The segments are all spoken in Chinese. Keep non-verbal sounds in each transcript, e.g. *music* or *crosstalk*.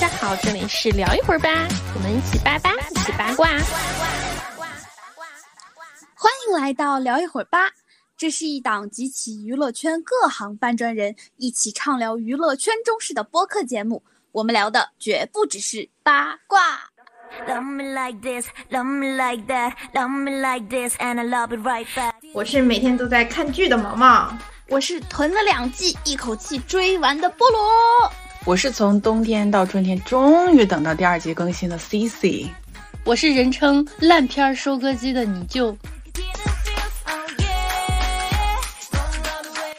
家好，这里是聊一会儿吧，我们一起八八，一起八卦。欢迎来到聊一会儿吧，这是一档集齐娱乐圈各行搬砖人一起畅聊娱乐圈中事的播客节目。我们聊的绝不只是八卦。我是每天都在看剧的毛毛，我是囤了两季一口气追完的菠萝，我是从冬天到春天终于等到第二季更新的 C C，我是人称烂片收割机的你就。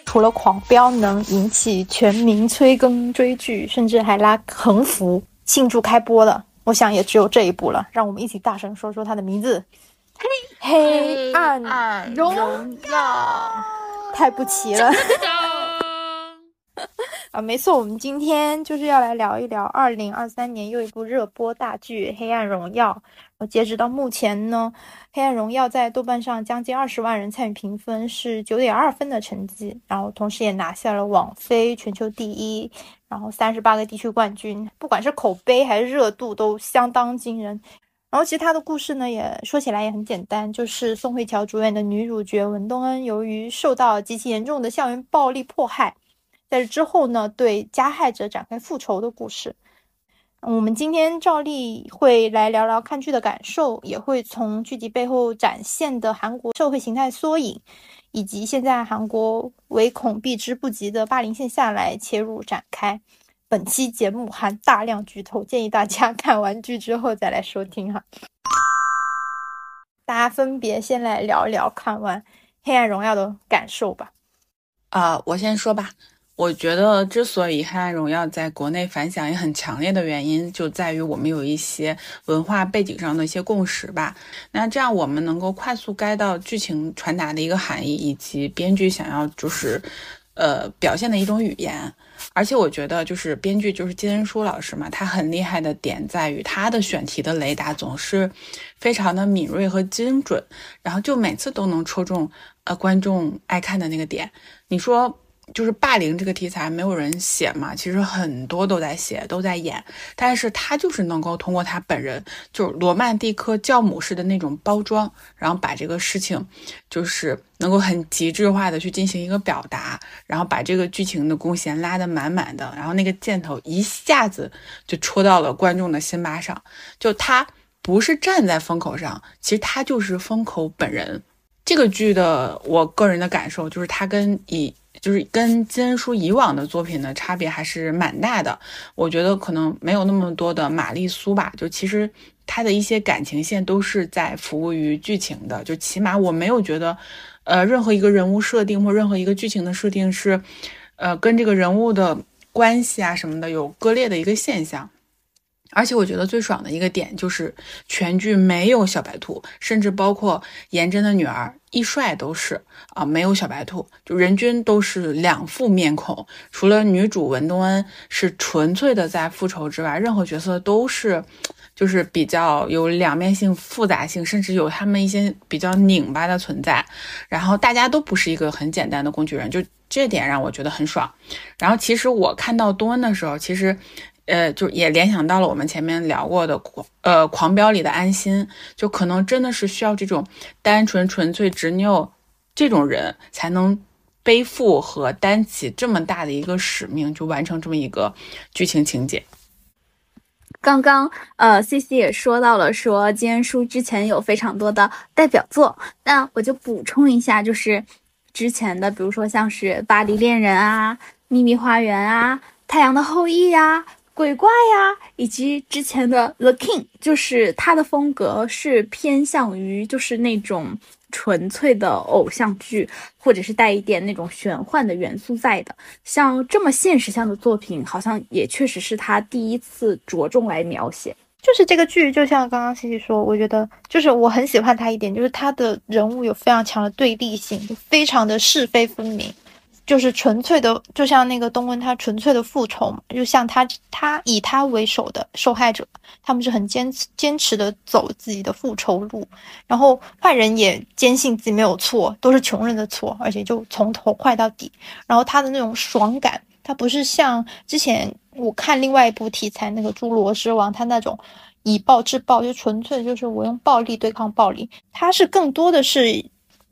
除了狂飙能引起全民催更追剧，甚至还拉横幅庆祝开播的，我想也只有这一部了。让我们一起大声说说它的名字：黑暗荣耀。太不齐了。*laughs* 啊，没错，我们今天就是要来聊一聊二零二三年又一部热播大剧《黑暗荣耀》。截止到目前呢，《黑暗荣耀》在豆瓣上将近二十万人参与评分，是九点二分的成绩，然后同时也拿下了网飞全球第一，然后三十八个地区冠军，不管是口碑还是热度都相当惊人。然后其实他的故事呢，也说起来也很简单，就是宋慧乔主演的女主角文东恩，由于受到极其严重的校园暴力迫害。在这之后呢，对加害者展开复仇的故事。我们今天照例会来聊聊看剧的感受，也会从剧集背后展现的韩国社会形态缩影，以及现在韩国唯恐避之不及的霸凌现象来切入展开。本期节目含大量剧透，建议大家 *laughs* 看完剧之后再来收听哈。大家分别先来聊一聊看完《黑暗荣耀》的感受吧。啊，我先说吧。我觉得，之所以《黑暗荣耀》在国内反响也很强烈的原因，就在于我们有一些文化背景上的一些共识吧。那这样我们能够快速 get 到剧情传达的一个含义，以及编剧想要就是，呃，表现的一种语言。而且我觉得，就是编剧就是金恩淑老师嘛，他很厉害的点在于他的选题的雷达总是非常的敏锐和精准，然后就每次都能戳中呃观众爱看的那个点。你说？就是霸凌这个题材，没有人写嘛？其实很多都在写，都在演，但是他就是能够通过他本人，就是罗曼蒂克教母式的那种包装，然后把这个事情，就是能够很极致化的去进行一个表达，然后把这个剧情的弓弦拉得满满的，然后那个箭头一下子就戳到了观众的心巴上。就他不是站在风口上，其实他就是风口本人。这个剧的我个人的感受就是，他跟以就是跟金恩淑以往的作品的差别还是蛮大的。我觉得可能没有那么多的玛丽苏吧，就其实他的一些感情线都是在服务于剧情的。就起码我没有觉得，呃，任何一个人物设定或任何一个剧情的设定是，呃，跟这个人物的关系啊什么的有割裂的一个现象。而且我觉得最爽的一个点就是全剧没有小白兔，甚至包括颜真的女儿易帅都是啊，没有小白兔，就人均都是两副面孔。除了女主文东恩是纯粹的在复仇之外，任何角色都是就是比较有两面性、复杂性，甚至有他们一些比较拧巴的存在。然后大家都不是一个很简单的工具人，就这点让我觉得很爽。然后其实我看到东恩的时候，其实。呃，就也联想到了我们前面聊过的狂呃狂飙里的安心，就可能真的是需要这种单纯纯粹执拗这种人才能背负和担起这么大的一个使命，就完成这么一个剧情情节。刚刚呃，C C 也说到了，说金恩淑之前有非常多的代表作，那我就补充一下，就是之前的，比如说像是《巴黎恋人》啊，《秘密花园》啊，《太阳的后裔》呀。鬼怪呀，以及之前的 The King，就是他的风格是偏向于就是那种纯粹的偶像剧，或者是带一点那种玄幻的元素在的。像这么现实向的作品，好像也确实是他第一次着重来描写。就是这个剧，就像刚刚西西说，我觉得就是我很喜欢他一点，就是他的人物有非常强的对立性，就非常的是非分明。就是纯粹的，就像那个东恩，他纯粹的复仇嘛，就像他他以他为首的受害者，他们是很坚持坚持的走自己的复仇路，然后坏人也坚信自己没有错，都是穷人的错，而且就从头坏到底。然后他的那种爽感，他不是像之前我看另外一部题材那个《侏罗之王》，他那种以暴制暴，就纯粹就是我用暴力对抗暴力。它是更多的是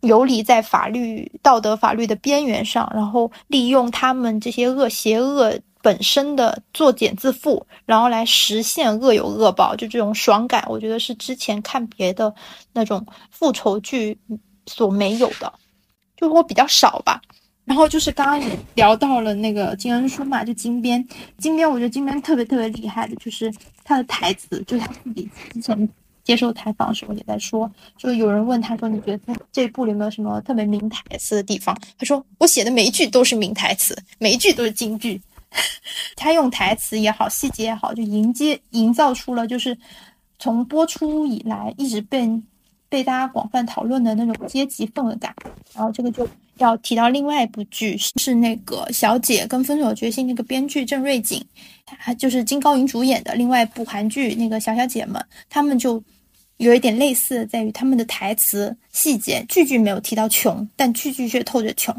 游离在法律、道德、法律的边缘上，然后利用他们这些恶、邪恶。本身的作茧自缚，然后来实现恶有恶报，就这种爽感，我觉得是之前看别的那种复仇剧所没有的，就我比较少吧。然后就是刚刚也聊到了那个金恩淑嘛，就金边，金边我觉得金边特别特别厉害的，就是他的台词，就是他自己之前接受采访的时候也在说，说有人问他说你觉得这部里有没有什么特别名台词的地方？他说我写的每一句都是名台词，每一句都是金句。*laughs* 他用台词也好，细节也好，就迎接、营造出了就是从播出以来一直被被大家广泛讨论的那种阶级氛围感。然后这个就要提到另外一部剧，是那个《小姐》跟《分手决心》那个编剧郑瑞景，他就是金高银主演的另外一部韩剧那个《小小姐们》，他们就有一点类似的，在于他们的台词细节句句没有提到穷，但句句却透着穷，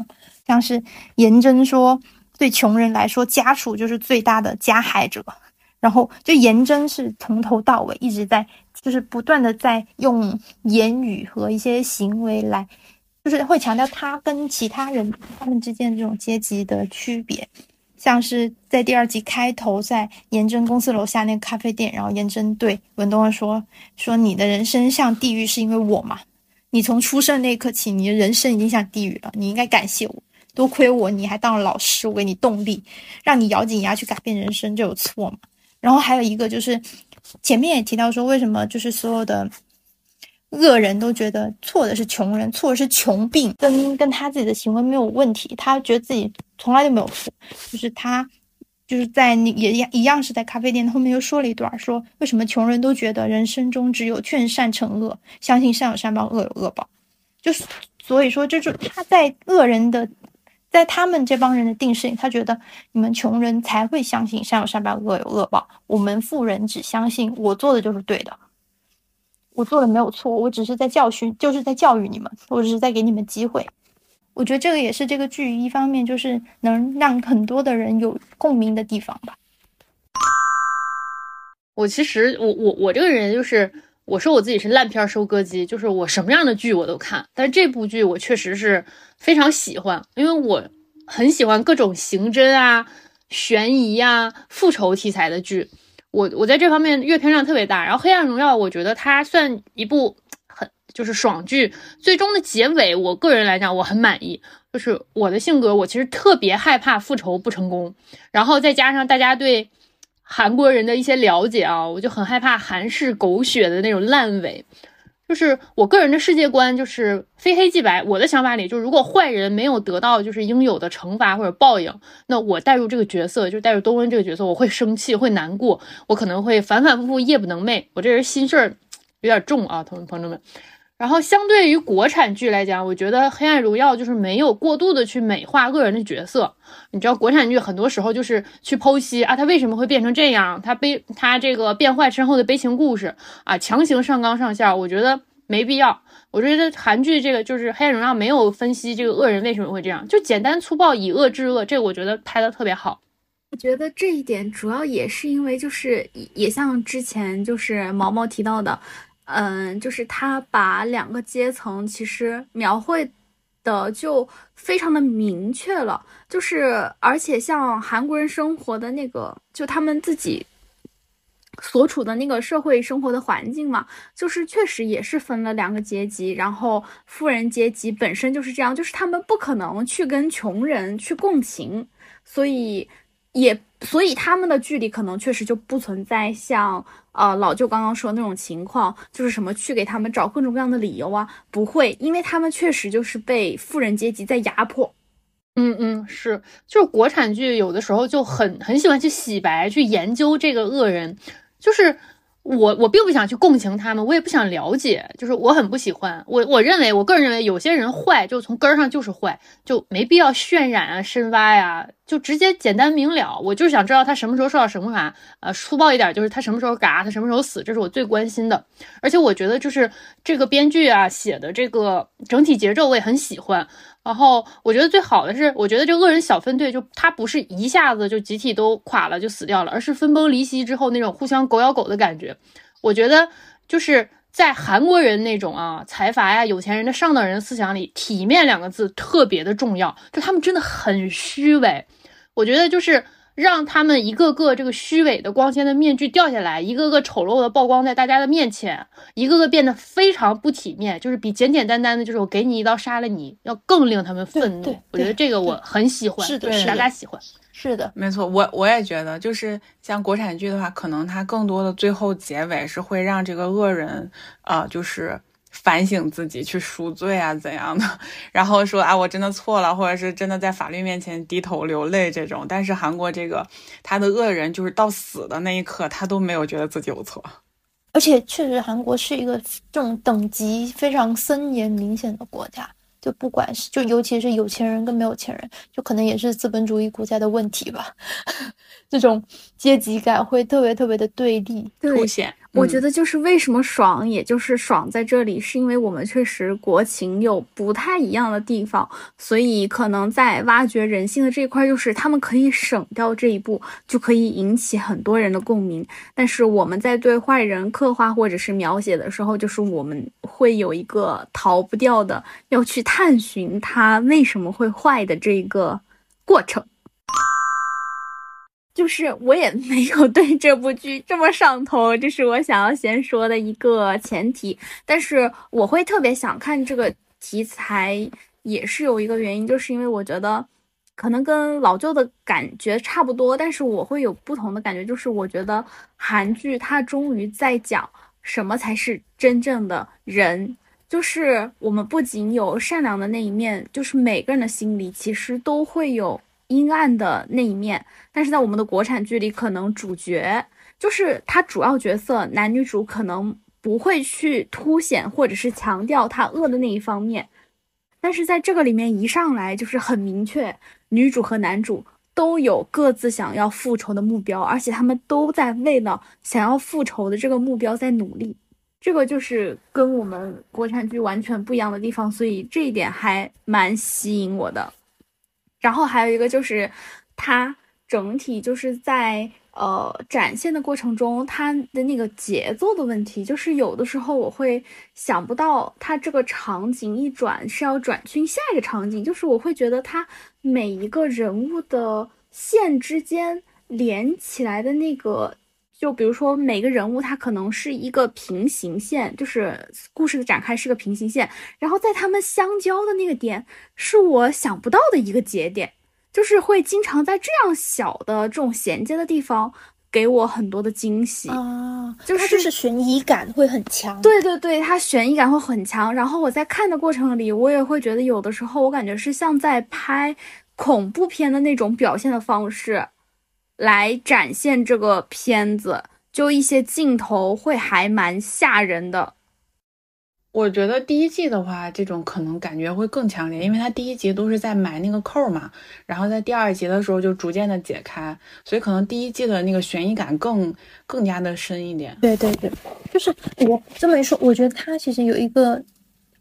像是颜真说。对穷人来说，家属就是最大的加害者。*laughs* 然后，就颜真是从头到尾一直在，就是不断的在用言语和一些行为来，就是会强调他跟其他人他们之间这种阶级的区别。像是在第二集开头，在颜真公司楼下那个咖啡店，然后颜真对文东说：“说你的人生像地狱，是因为我嘛？你从出生那一刻起，你的人生已经像地狱了，你应该感谢我。”多亏我，你还当了老师，我给你动力，让你咬紧牙去改变人生，这有错吗？然后还有一个就是，前面也提到说，为什么就是所有的恶人都觉得错的是穷人，错的是穷病，跟跟他自己的行为没有问题，他觉得自己从来就没有错，就是他就是在那也一样是在咖啡店后面又说了一段，说为什么穷人都觉得人生中只有劝善惩恶，相信善有善报，恶有恶报，就是所以说，这就他在恶人的。在他们这帮人的定势里，他觉得你们穷人才会相信善有善报，恶有恶报。我们富人只相信我做的就是对的，我做的没有错，我只是在教训，就是在教育你们，我只是在给你们机会。我觉得这个也是这个剧一方面就是能让很多的人有共鸣的地方吧。我其实我我我这个人就是。我说我自己是烂片收割机，就是我什么样的剧我都看，但是这部剧我确实是非常喜欢，因为我很喜欢各种刑侦啊、悬疑啊、复仇题材的剧，我我在这方面阅片量特别大。然后《黑暗荣耀》，我觉得它算一部很就是爽剧，最终的结尾，我个人来讲我很满意。就是我的性格，我其实特别害怕复仇不成功，然后再加上大家对。韩国人的一些了解啊，我就很害怕韩式狗血的那种烂尾。就是我个人的世界观就是非黑即白。我的想法里，就如果坏人没有得到就是应有的惩罚或者报应，那我带入这个角色，就带入东恩这个角色，我会生气，会难过，我可能会反反复复夜不能寐。我这人心事儿有点重啊，同朋友们。然后相对于国产剧来讲，我觉得《黑暗荣耀》就是没有过度的去美化恶人的角色。你知道，国产剧很多时候就是去剖析啊，他为什么会变成这样，他悲他这个变坏身后的悲情故事啊，强行上纲上线，我觉得没必要。我觉得韩剧这个就是《黑暗荣耀》没有分析这个恶人为什么会这样，就简单粗暴以恶制恶，这个我觉得拍的特别好。我觉得这一点主要也是因为就是也像之前就是毛毛提到的。嗯，就是他把两个阶层其实描绘的就非常的明确了，就是而且像韩国人生活的那个，就他们自己所处的那个社会生活的环境嘛，就是确实也是分了两个阶级，然后富人阶级本身就是这样，就是他们不可能去跟穷人去共情，所以也所以他们的距离可能确实就不存在像。呃，老舅刚刚说那种情况，就是什么去给他们找各种各样的理由啊？不会，因为他们确实就是被富人阶级在压迫。嗯嗯，是，就是国产剧有的时候就很很喜欢去洗白，去研究这个恶人，就是。我我并不想去共情他们，我也不想了解，就是我很不喜欢我我认为我个人认为有些人坏就从根儿上就是坏，就没必要渲染啊深挖呀，就直接简单明了。我就是想知道他什么时候受到惩罚，呃，粗暴一点就是他什么时候嘎，他什么时候死，这是我最关心的。而且我觉得就是这个编剧啊写的这个整体节奏我也很喜欢，然后我觉得最好的是，我觉得这恶人小分队就他不是一下子就集体都垮了就死掉了，而是分崩离析之后那种互相狗咬狗的感觉。我觉得就是在韩国人那种啊财阀呀、有钱人的上等人思想里，体面两个字特别的重要，就他们真的很虚伪。我觉得就是让他们一个个这个虚伪的光鲜的面具掉下来，一个个丑陋的曝光在大家的面前，一个个变得非常不体面，就是比简简单单的，就是我给你一刀杀了你要更令他们愤怒。我觉得这个我很喜欢，是的是的大家喜欢。是的，没错，我我也觉得，就是像国产剧的话，可能它更多的最后结尾是会让这个恶人，呃，就是反省自己，去赎罪啊怎样的，然后说啊我真的错了，或者是真的在法律面前低头流泪这种。但是韩国这个他的恶人，就是到死的那一刻，他都没有觉得自己有错。而且确实韩国是一个这种等级非常森严明显的国家。就不管是就尤其是有钱人跟没有钱人，就可能也是资本主义国家的问题吧。*laughs* 这种阶级感会特别特别的对立。凸显。我觉得得就是为什么爽，也就是爽在这里，是因为我们确实国情有不太一样的地方，所以可能在挖掘人性的这一块，就是他们可以省掉这一步，就可以引起很多人的共鸣。但是我们在对坏人刻画或者是描写的时候，就是我们会有一个逃不掉的要去探寻他为什么会坏的这个过程。就是我也没有对这部剧这么上头，这是我想要先说的一个前提。但是我会特别想看这个题材，也是有一个原因，就是因为我觉得可能跟老旧的感觉差不多，但是我会有不同的感觉，就是我觉得韩剧它终于在讲什么才是真正的人。就是我们不仅有善良的那一面，就是每个人的心里其实都会有阴暗的那一面。但是在我们的国产剧里，可能主角就是他主要角色男女主可能不会去凸显或者是强调他恶的那一方面，但是在这个里面一上来就是很明确，女主和男主都有各自想要复仇的目标，而且他们都在为了想要复仇的这个目标在努力。这个就是跟我们国产剧完全不一样的地方，所以这一点还蛮吸引我的。然后还有一个就是，它整体就是在呃展现的过程中，它的那个节奏的问题，就是有的时候我会想不到它这个场景一转是要转去下一个场景，就是我会觉得它每一个人物的线之间连起来的那个。就比如说每个人物，他可能是一个平行线，就是故事的展开是个平行线，然后在他们相交的那个点，是我想不到的一个节点，就是会经常在这样小的这种衔接的地方给我很多的惊喜。啊，就是它就是悬疑感会很强。对对对，它悬疑感会很强。然后我在看的过程里，我也会觉得有的时候我感觉是像在拍恐怖片的那种表现的方式。来展现这个片子，就一些镜头会还蛮吓人的。我觉得第一季的话，这种可能感觉会更强烈，因为它第一集都是在埋那个扣嘛，然后在第二集的时候就逐渐的解开，所以可能第一季的那个悬疑感更更加的深一点。对对对，就是我这么一说，我觉得它其实有一个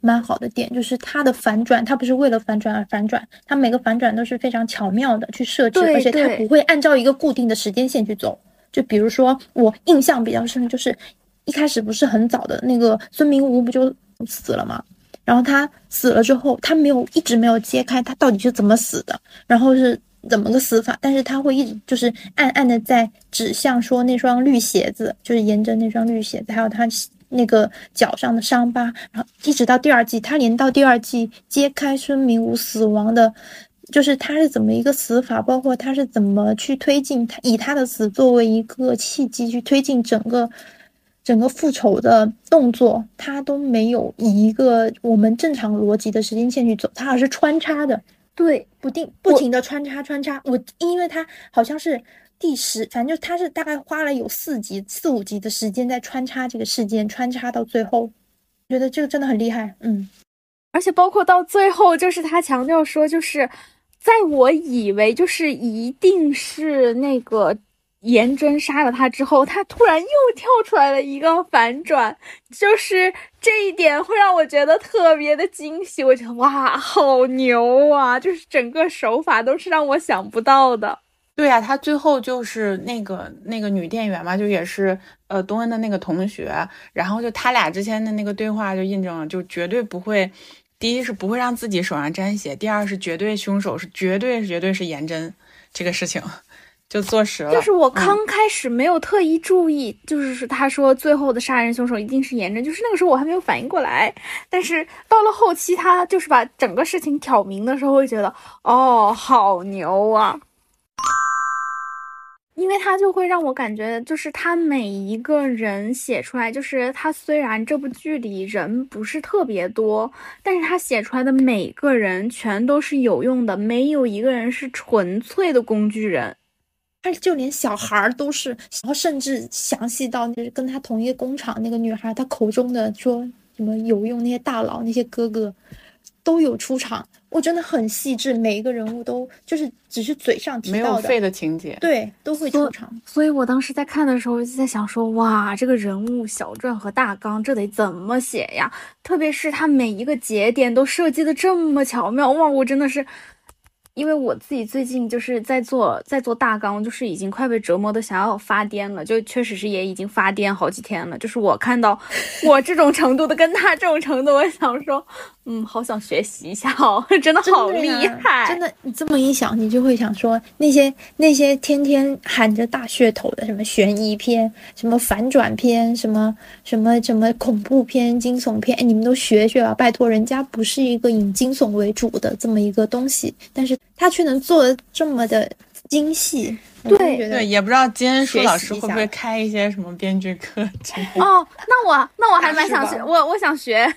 蛮好的点，就是它的反转，它不是为了反转而反转，它每个反转都是非常巧妙的去设置，而且它不会按照一个固定的时间线去走。就比如说，我印象比较深，就是一开始不是很早的那个孙明悟不就死了吗？然后他死了之后，他没有一直没有揭开他到底是怎么死的，然后是怎么个死法，但是他会一直就是暗暗的在指向说那双绿鞋子，就是沿着那双绿鞋子，还有他那个脚上的伤疤，然后一直到第二季，他连到第二季揭开孙明武死亡的。就是他是怎么一个死法，包括他是怎么去推进他以他的死作为一个契机去推进整个整个复仇的动作，他都没有以一个我们正常逻辑的时间线去走，他而是穿插的，对，不定不停的穿插穿插。我因为他好像是第十，反正就他是大概花了有四集四五集的时间在穿插这个事件，穿插到最后，觉得这个真的很厉害，嗯。而且包括到最后，就是他强调说，就是在我以为就是一定是那个颜真杀了他之后，他突然又跳出来了一个反转，就是这一点会让我觉得特别的惊喜。我觉得哇，好牛啊！就是整个手法都是让我想不到的。对呀、他最后就是那个那个女店员嘛，就也是呃东恩的那个同学，然后就他俩之间的那个对话就印证了，就绝对不会，第一是不会让自己手上沾血，第二是绝对凶手是绝对绝对是颜真这个事情就坐实了。就是我嗯刚开始没有特意注意，就是他说最后的杀人凶手一定是颜真，就是那个时候我还没有反应过来。但是到了后期，他就是把整个事情挑明的时候，会觉得哦，好牛啊！因为他就会让我感觉，就是他每一个人写出来，就是他虽然这部剧里人不是特别多，但是他写出来的每个人全都是有用的，没有一个人是纯粹的工具人。他就连小孩儿都是，然后甚至详细到就是跟他同一个工厂那个女孩，她口中的说什么有用那些大佬那些哥哥都有出场，我真的很细致，每一个人物都就是只是嘴上提到的，没有废的情节，对，都会出场。所以我当时在看的时候就在想说，哇，这个人物小传和大纲这得怎么写呀？特别是他每一个节点都设计的这么巧妙，哇，我真的是。因为我自己最近就是在做在做大纲，就是已经快被折磨的想要发癫了，就确实是也已经发癫好几天了。就是我看到 *laughs* 我这种程度的跟他这种程度，我想说，嗯，好想学习一下哦，*laughs* 真的好厉真的呀害，真的，你这么一想，你就会想说，那些那些天天喊着大噱头的，什么悬疑片、什么反转片、什么什么什么恐怖片、惊悚片，哎，你们都学学吧，拜托，人家不是一个以惊悚为主的这么一个东西，但是他却能做的这么的精细，对对，也不知道金恩淑学老师会不会开一些什么编剧课程。哦，那我那我还蛮想学，我我想学，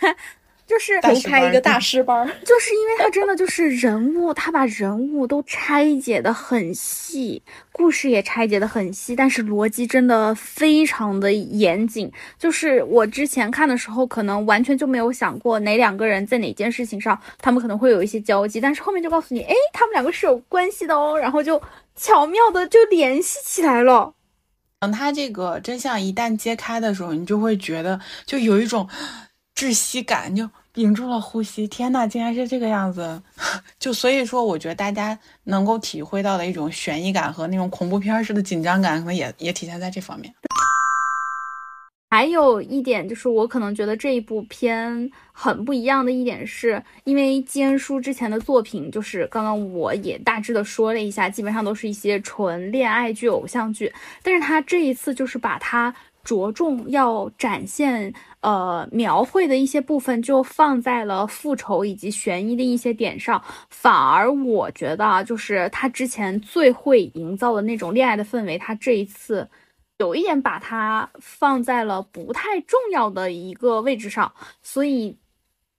就是开一个大 *laughs* 师班儿。就是因为他真的就是人物，他把人物都拆解的很细，故事也拆解的很细，但是逻辑真的非常的严谨。就是我之前看的时候，可能完全就没有想过哪两个人在哪件事情上，他们可能会有一些交集，但是后面就告诉你，哎，他们两个是有关系的哦，然后就巧妙的就联系起来了。等他这个真相一旦揭开的时候，你就会觉得就有一种窒息感，就屏住了呼吸。天呐，竟然是这个样子！*laughs* 就所以说，我觉得大家能够体会到的一种悬疑感和那种恐怖片式的紧张感，可能也也体现在这方面。还有一点就是，我可能觉得这一部片很不一样的一点是，因为金恩淑之前的作品，就是刚刚我也大致的说了一下，基本上都是一些纯恋爱剧、偶像剧，但是他这一次就是把它着重要展现、呃描绘的一些部分，就放在了复仇以及悬疑的一些点上，反而我觉得啊，就是他之前最会营造的那种恋爱的氛围，他这一次。有一点把它放在了不太重要的一个位置上，所以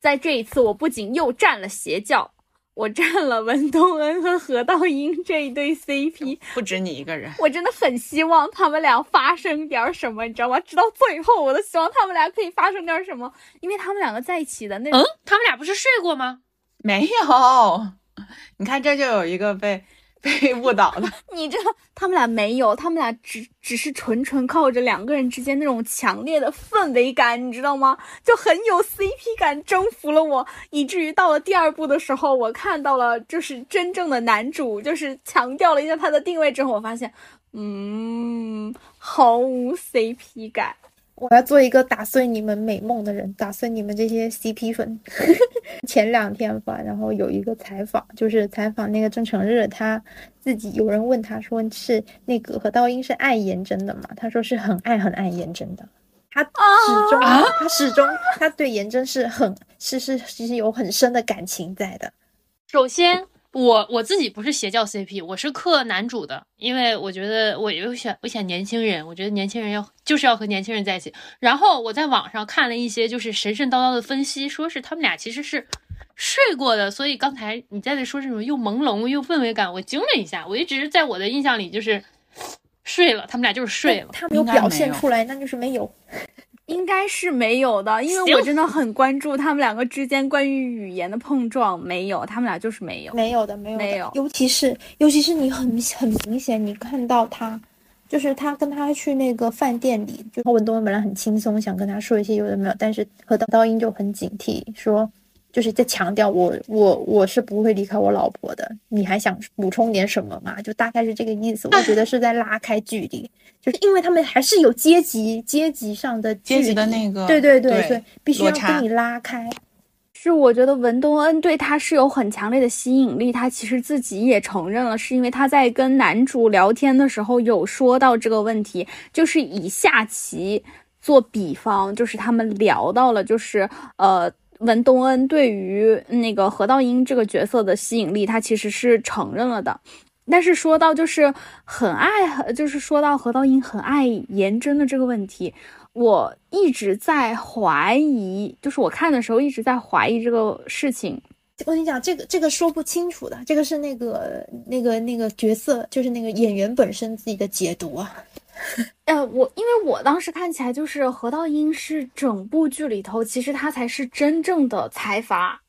在这一次，我不仅又占了邪教，我占了文东恩和何道英这一对 CP，不止你一个人，我真的很希望他们俩发生点什么，你知道吗？直到最后，我都希望他们俩可以发生点什么，因为他们两个在一起的那嗯，他们俩不是睡过吗？没有。你看，这就有一个被被误导的。*laughs* 你这，他们俩没有，他们俩只只是纯纯靠着两个人之间那种强烈的氛围感，你知道吗？就很有 CP 感，征服了我，以至于到了第二部的时候，我看到了就是真正的男主，就是强调了一下他的定位之后，我发现，嗯，毫无 CP 感。我要做一个打碎你们美梦的人，打碎你们这些 CP 粉。*laughs* 前两天吧，然后有一个采访，就是采访那个郑成日，他自己有人问他说是那个何道英是爱颜真的吗？他说是很爱很爱颜真的。他始终，他始终，他对颜真是很是是其实有很深的感情在的。首先，我我自己不是邪教 CP，我是克男主的，因为我觉得我有选我选年轻人，我觉得年轻人要就是要和年轻人在一起。然后我在网上看了一些就是神神叨叨的分析，说是他们俩其实是睡过的，所以刚才你在这说这种又朦胧又氛围感，我惊了一下，我一直在我的印象里就是睡了，他们俩就是睡了。他没有表现出来，那就是没有。应该是没有的，因为我真的很关注他们两个之间关于语言的碰撞，没有，他们俩就是没有。没有的，没有的，没有尤其是尤其是你很很明显，你看到他就是他跟他去那个饭店里，就文东恩本来很轻松，想跟他说一些有的没有，但是何道刀英就很警惕，说就是在强调我我我是不会离开我老婆的，你还想补充点什么吗？就大概是这个意思。我觉得是在拉开距离，就是因为他们还是有阶级阶级上的阶级的那个对对对对对，必须要跟你拉开。是我觉得文东恩对他是有很强烈的吸引力，他其实自己也承认了，是因为他在跟男主聊天的时候有说到这个问题，就是以下棋做比方，就是他们聊到了，就是呃。文东恩对于那个何道英这个角色的吸引力，他其实是承认了的。但是说到就是很爱，就是说到何道英很爱颜真的这个问题，我一直在怀疑，就是我看的时候一直在怀疑这个事情。我跟你讲，这个这个说不清楚的，这个是那个那个那个角色，就是那个演员本身自己的解读啊。呃，我因为我当时看起来就是何道英是整部剧里头，其实他才是真正的财阀。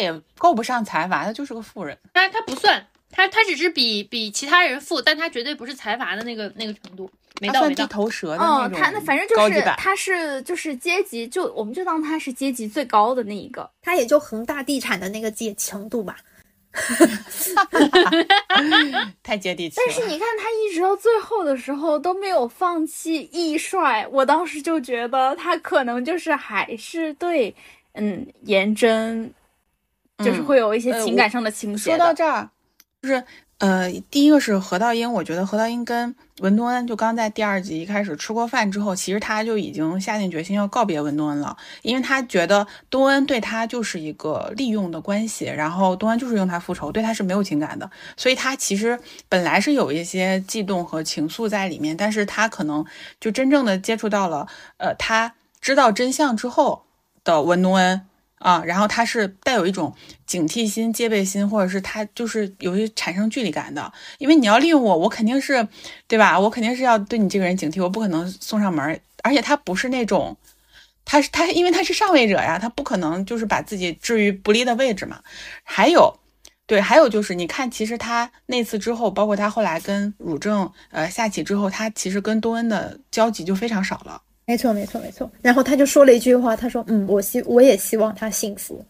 也够不上财阀，他就是个富人。他他不算，他他只是比比其他人富，但他绝对不是财阀的那个那个程度，没到没到。头蛇的嗯，那种他那反正就是。他是就是阶级，就我们就当他是阶级最高的那一个。他也就恒大地产的那个阶程度吧。*laughs* 太接地气了。但是你看，他一直到最后的时候都没有放弃易帅，我当时就觉得他可能就是还是对，嗯，颜真，就是嗯会有一些情感上的倾斜说。到这儿，就是呃，第一个是何道英，我觉得何道英跟文东恩就刚在第二集一开始吃过饭之后，其实他就已经下定决心要告别文东恩了，因为他觉得东恩对他就是一个利用的关系，然后东恩就是用他复仇，对他是没有情感的，所以他其实本来是有一些悸动和情愫在里面，但是他可能就真正的接触到了，呃，他知道真相之后的文东恩。啊，然后他是带有一种警惕心、戒备心，或者是他就是有些产生距离感的，因为你要利用我，我肯定是，对吧？我肯定是要对你这个人警惕，我不可能送上门，而且他不是那种，他是他，因为他是上位者呀，他不可能就是把自己置于不利的位置嘛。还有，对，还有就是，你看，其实他那次之后，包括他后来跟汝正呃下棋之后，他其实跟东恩的交集就非常少了。没错，没错，没错。然后他就说了一句话，他说：“嗯，我希我也希望他幸福。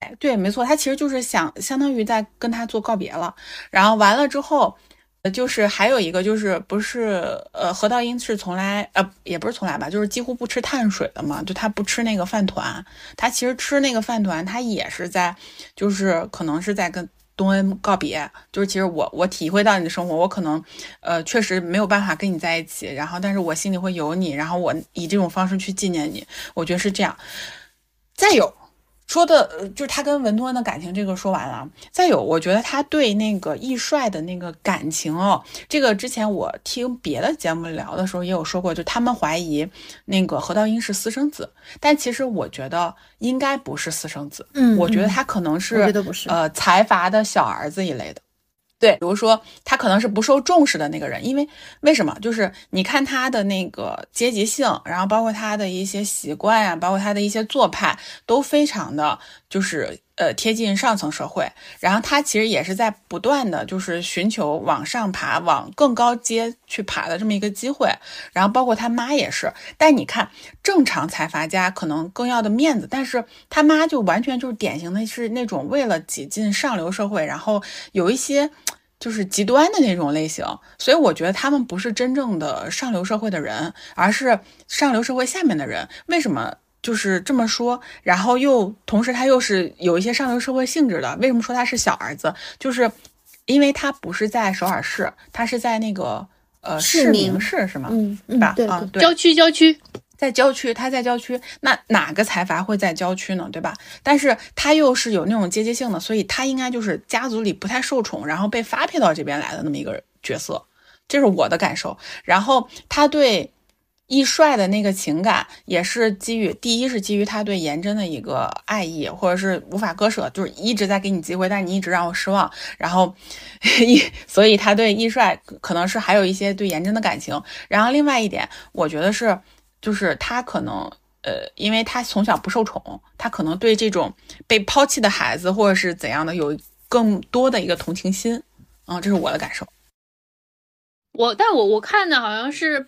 哎，对，没错，他其实就是想相当于在跟他做告别了。然后完了之后，呃，就是还有一个就是不是呃何道英是从来呃也不是从来吧，就是几乎不吃碳水的嘛，就他不吃那个饭团，他其实吃那个饭团，他也是在就是可能是在跟。东恩告别，就是其实我我体会到你的生活，我可能，呃，确实没有办法跟你在一起，然后但是我心里会有你，然后我以这种方式去纪念你，我觉得是这样。再有说的，呃就是他跟文东恩的感情，这个说完了。再有，我觉得他对那个易帅的那个感情哦，这个之前我听别的节目聊的时候也有说过，就他们怀疑那个何道英是私生子，但其实我觉得应该不是私生子，嗯我觉得嗯他可能是，我觉得不是呃，财阀的小儿子一类的。对，比如说他可能是不受重视的那个人，因为为什么？就是你看他的那个阶级性，然后包括他的一些习惯啊、包括他的一些做派，都非常的就是呃贴近上层社会。然后他其实也是在不断的就是寻求往上爬、往更高阶去爬的这么一个机会。然后包括他妈也是，但你看正常财阀家可能更要的面子，但是他妈就完全就是典型的是那种为了挤进上流社会，然后有一些。就是极端的那种类型，所以我觉得他们不是真正的上流社会的人，而是上流社会下面的人。为什么就是这么说？然后又同时他又是有一些上流社会性质的。为什么说他是小儿子？就是因为他不是在首尔市，他是在那个呃市市民民市是吗？嗯嗯吧？对啊，对，郊区郊区，在郊区，他在郊区，那哪个财阀会在郊区呢？对吧？但是他又是有那种阶级性的，所以他应该就是家族里不太受宠，然后被发配到这边来的那么一个角色，这是我的感受。然后他对易帅的那个情感，也是基于第一是基于他对颜真的一个爱意，或者是无法割舍，就是一直在给你机会，但你一直让我失望。然后易，所以他对易帅可能是还有一些对颜真的感情。然后另外一点，我觉得是。就是他可能，呃，因为他从小不受宠，他可能对这种被抛弃的孩子或者是怎样的有更多的一个同情心，嗯，这是我的感受。我但我我看的好像是，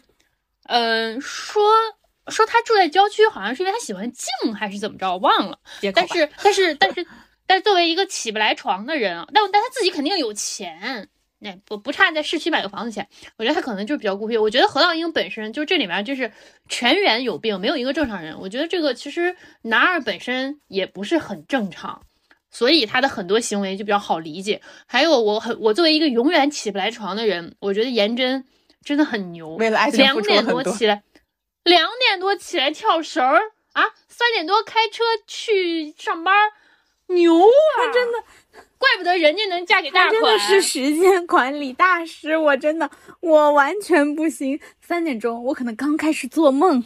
嗯、说说他住在郊区，好像是因为他喜欢静还是怎么着，我忘了。但是但是但是但是作为一个起不来床的人啊，但但他自己肯定有钱，那不不差在市区买个房子钱。我觉得他可能就是比较孤僻。我觉得何道英本身就这里面就是全员有病，没有一个正常人。我觉得这个其实男二本身也不是很正常。所以他的很多行为就比较好理解。还有我很我作为一个永远起不来床的人，我觉得颜真真的很牛。为了爱情两付出了点多。起来，两点多起来跳绳儿啊，三点多开车去上班儿，牛啊！真的，怪不得人家能嫁给大款。真的是时间管理大师，我真的我完全不行。三点钟，我可能刚开始做梦，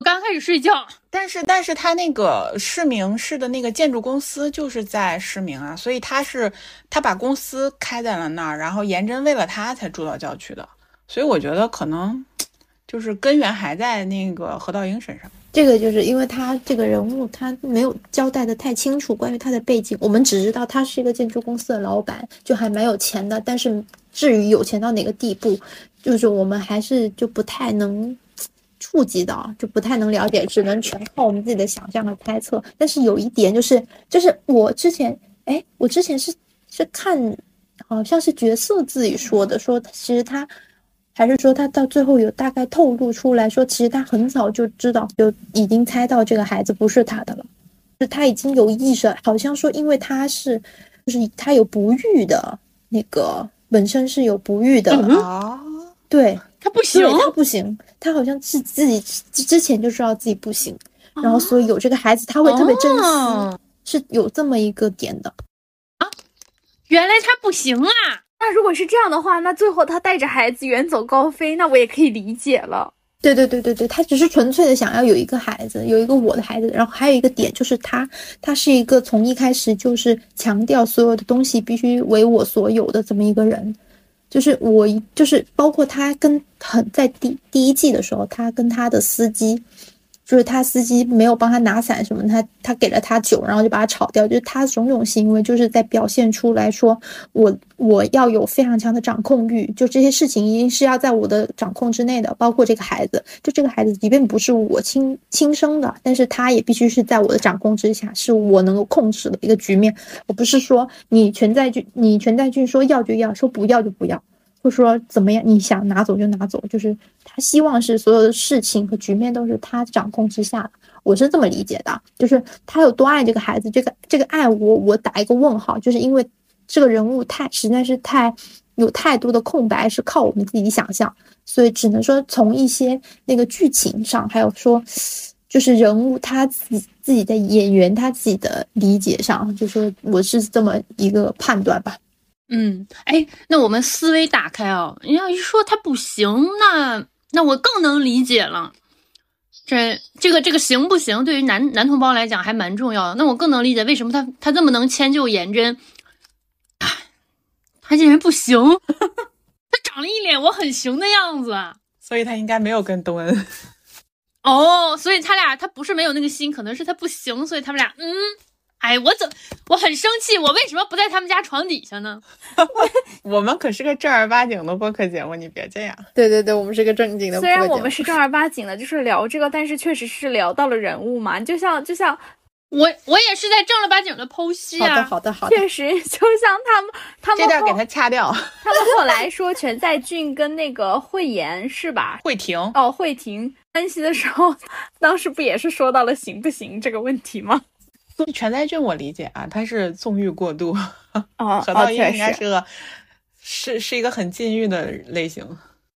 我刚开始睡觉，但是，但是他那个市明市的那个建筑公司就是在市明啊，所以他是他把公司开在了那儿，然后颜真为了他才住到郊区的，所以我觉得可能就是根源还在那个何道英身上。这个就是因为他这个人物他没有交代的太清楚，关于他的背景，我们只知道他是一个建筑公司的老板，就还蛮有钱的。但是至于有钱到哪个地步，就是我们还是就不太能触及到，就不太能了解，只能全靠我们自己的想象和猜测。但是有一点就是，就是我之前，哎，我之前是是看，好像是角色自己说的，说其实他。还是说他到最后有大概透露出来说，其实他很早就知道，就已经猜到这个孩子不是他的了，就是他已经有意识，好像说因为他是，就是他有不育的那个本身是有不育的，嗯哦，对，他不行，他不行，他好像是自己之之前就知道自己不行，然后所以有这个孩子他会特别珍惜，哦是有这么一个点的。原来他不行啊！那如果是这样的话，那最后他带着孩子远走高飞，那我也可以理解了。对对对对对，他只是纯粹的想要有一个孩子，有一个我的孩子。然后还有一个点就是他，他是一个从一开始就是强调所有的东西必须为我所有的这么一个人。就是我，就是包括他跟很在第第一季的时候，他跟他的司机，就是他司机没有帮他拿伞什么，他他给了他酒，然后就把他炒掉，就是他种种行为就是在表现出来说我我要有非常强的掌控欲，就这些事情一定是要在我的掌控之内的，包括这个孩子，就这个孩子即便不是我亲亲生的，但是他也必须是在我的掌控之下，是我能够控制的一个局面。我不是说你全在俊，你全在俊说要就要，说不要就不要。或者说怎么样，你想拿走就拿走，就是他希望是所有的事情和局面都是他掌控之下的。我是这么理解的，就是他有多爱这个孩子，这个这个爱我我打一个问号，就是因为这个人物太实在是太有太多的空白是靠我们自己想象，所以只能说从一些那个剧情上，还有说就是人物他自己自己的演员他自己的理解上，就说我是这么一个判断吧。嗯，哎，那我们思维打开啊，你要一说他不行，那那我更能理解了。这这个这个行不行，对于男男同胞来讲还蛮重要的。那我更能理解为什么他他这么能迁就颜真，唉 *sighs* 他竟然不行，*laughs* 他长了一脸我很行的样子。所以他应该没有跟东恩。哦，所以他俩他不是没有那个心，可能是他不行，所以他们俩嗯，哎，我怎我很生气，我为什么不在他们家床底下呢？*laughs* 我们可是个正儿八经的播客节目，你别这样。对对对，我们是个正经的。虽然我们是正儿八经的，就是聊这个，但是确实是聊到了人物嘛，就像就像我我也是在正儿八经的剖析啊。好的好的好的，确实就像他们他们后这段给他掐掉。他们后来说全在俊跟那个慧妍是吧？慧婷，哦，慧婷分析的时候，当时不也是说到了行不行这个问题吗？全在俊我理解啊，他是纵欲过度，哦何道英应该是。个是是一个很禁欲的类型。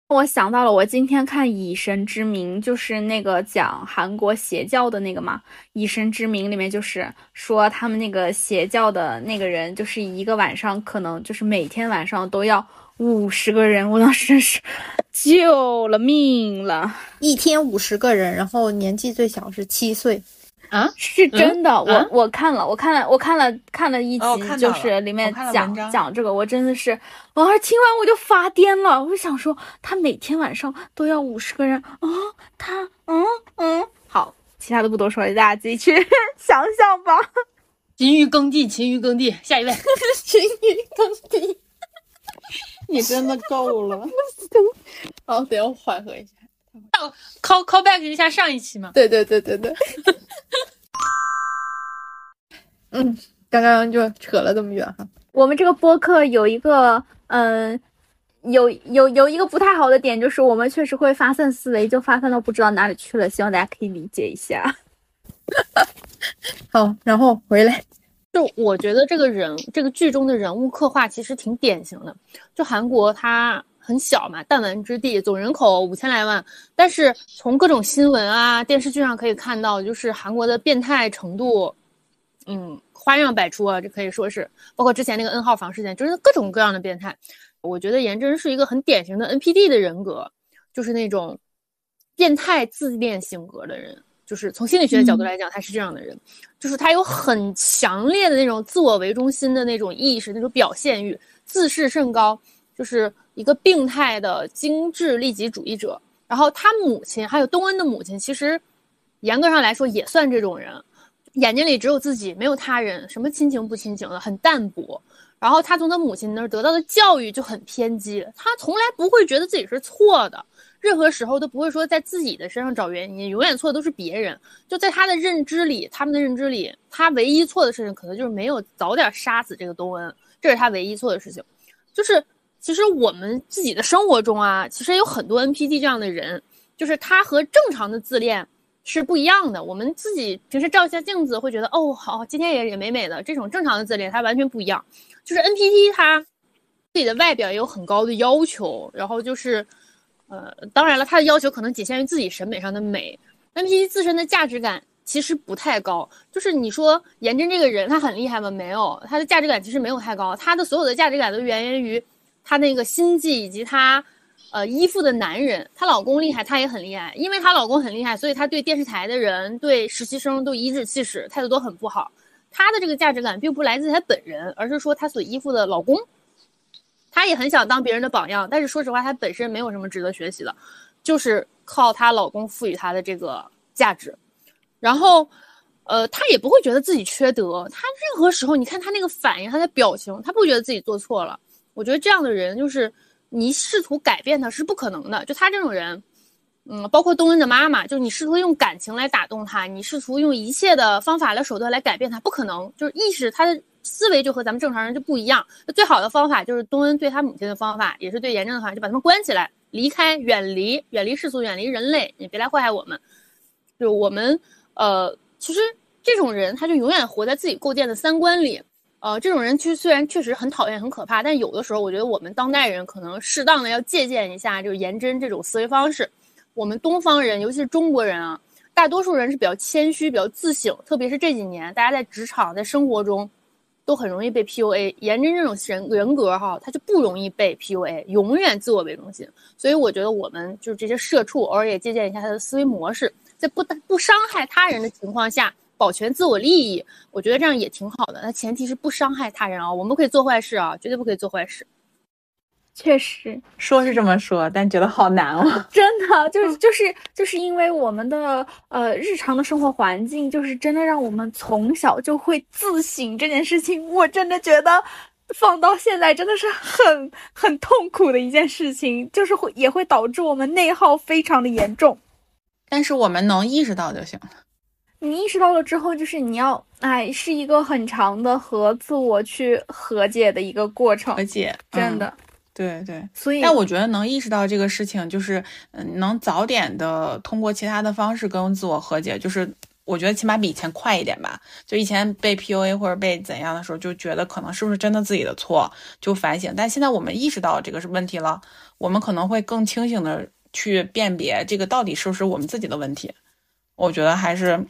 我想到了，我今天看《以神之名》，就是那个讲韩国邪教的那个嘛，《以神之名》里面就是说他们那个邪教的那个人，就是一个晚上可能就是每天晚上都要五十个人，我当时真是救了命了，一天五十个人，然后年纪最小是七岁。啊，是真的。我啊我看了，我看了，我看了看了一集就是里面讲讲这个，我真的是，我当时听完我就发癫了，我就想说，他每天晚上都要五十个人啊、他嗯嗯，好，其他的不多说了，大家自己去 *laughs* 想想吧。勤于耕地，勤于耕地。下一位，*laughs* 勤于耕地。*laughs* 你真的够了。哦，等我缓和一下。call call back 一下上一期嘛。对对对对对。嗯，*laughs* 刚刚就扯了这么远哈。我们这个播客有一个，嗯、有有有一个不太好的点，就是我们确实会发散思维，就发散到不知道哪里去了，希望大家可以理解一下。*laughs* 好，然后回来。就我觉得这个人，这个剧中的人物刻画其实挺典型的。就韩国它很小嘛，弹丸之地，总人口五千来万，但是从各种新闻啊、电视剧上可以看到，就是韩国的变态程度，嗯，花样百出啊，这可以说是，包括之前那个 N 号房事件，就是各种各样的变态。我觉得颜真是一个很典型的 NPD 的人格，就是那种变态自恋性格的人。就是从心理学的角度来讲，他是这样的人，就是他有很强烈的那种自我为中心的那种意识，那种表现欲，自视甚高，就是一个病态的精致利己主义者。然后他母亲还有东恩的母亲，其实严格上来说也算这种人，眼睛里只有自己，没有他人，什么亲情不亲情的，很淡薄。然后他从他母亲那儿得到的教育就很偏激，他从来不会觉得自己是错的。任何时候都不会说在自己的身上找原因，永远错的都是别人。就在他的认知里，他们的认知里，他唯一错的事情可能就是没有早点杀死这个东恩，这是他唯一错的事情。就是其实我们自己的生活中啊，其实有很多 NPD 这样的人，就是他和正常的自恋是不一样的。我们自己平时照一下镜子，会觉得哦好，今天也也美美的，这种正常的自恋，它完全不一样。就是 NPT 他自己的外表也有很高的要求，然后就是。呃，当然了，他的要求可能仅限于自己审美上的美。NPT 自身的价值感其实不太高，就是你说颜真这个人他很厉害吗？没有，他的价值感其实没有太高。他的所有的价值感都源于他那个心计以及他呃依附的男人。她老公厉害，她也很厉害。因为她老公很厉害，所以她对电视台的人、对实习生都颐指气使，态度都很不好。她的这个价值感并不来自她本人，而是说她所依附的老公。她也很想当别人的榜样，但是说实话，她本身没有什么值得学习的，就是靠她老公赋予她的这个价值。然后，呃，她也不会觉得自己缺德。她任何时候，你看她那个反应，她的表情，她不觉得自己做错了。我觉得这样的人，就是你试图改变他是不可能的。就他这种人，嗯，包括东恩的妈妈，就是你试图用感情来打动他，你试图用一切的方法来手段来改变他，不可能。就是意识他的。思维就和咱们正常人就不一样。那最好的方法就是东恩对他母亲的方法，也是对严正的方法，就把他们关起来，离开，远离，远离世俗，远离人类，你别来祸害我们。就我们，呃，其实这种人他就永远活在自己构建的三观里。呃，这种人其实虽然确实很讨厌、很可怕，但有的时候我觉得我们当代人可能适当的要借鉴一下，就是颜真这种思维方式。我们东方人，尤其是中国人啊，大多数人是比较谦虚、比较自省，特别是这几年，大家在职场、在生活中。都很容易被 PUA，颜真这种人人格哈，他就不容易被 PUA，永远自我为中心。所以我觉得我们就是这些社畜，偶尔也借鉴一下他的思维模式，在不不伤害他人的情况下，保全自我利益，我觉得这样也挺好的。那前提是不伤害他人啊，我们可以做坏事啊，绝对不可以做坏事。确实说是这么说，但觉得好难哦。*laughs* 真的就是就是就是因为我们的呃日常的生活环境，就是真的让我们从小就会自省这件事情。我真的觉得放到现在真的是很很痛苦的一件事情，就是会也会导致我们内耗非常的严重。但是我们能意识到就行了。你意识到了之后，就是你要哎，是一个很长的和自我去和解的一个过程。和解，真的。对对，所以，但我觉得能意识到这个事情，就是嗯，能早点的通过其他的方式跟自我和解，就是我觉得起码比以前快一点吧。就以前被 PUA 或者被怎样的时候，就觉得可能是不是真的自己的错，就反省。但现在我们意识到这个是问题了，我们可能会更清醒的去辨别这个到底是不是我们自己的问题。我觉得还是，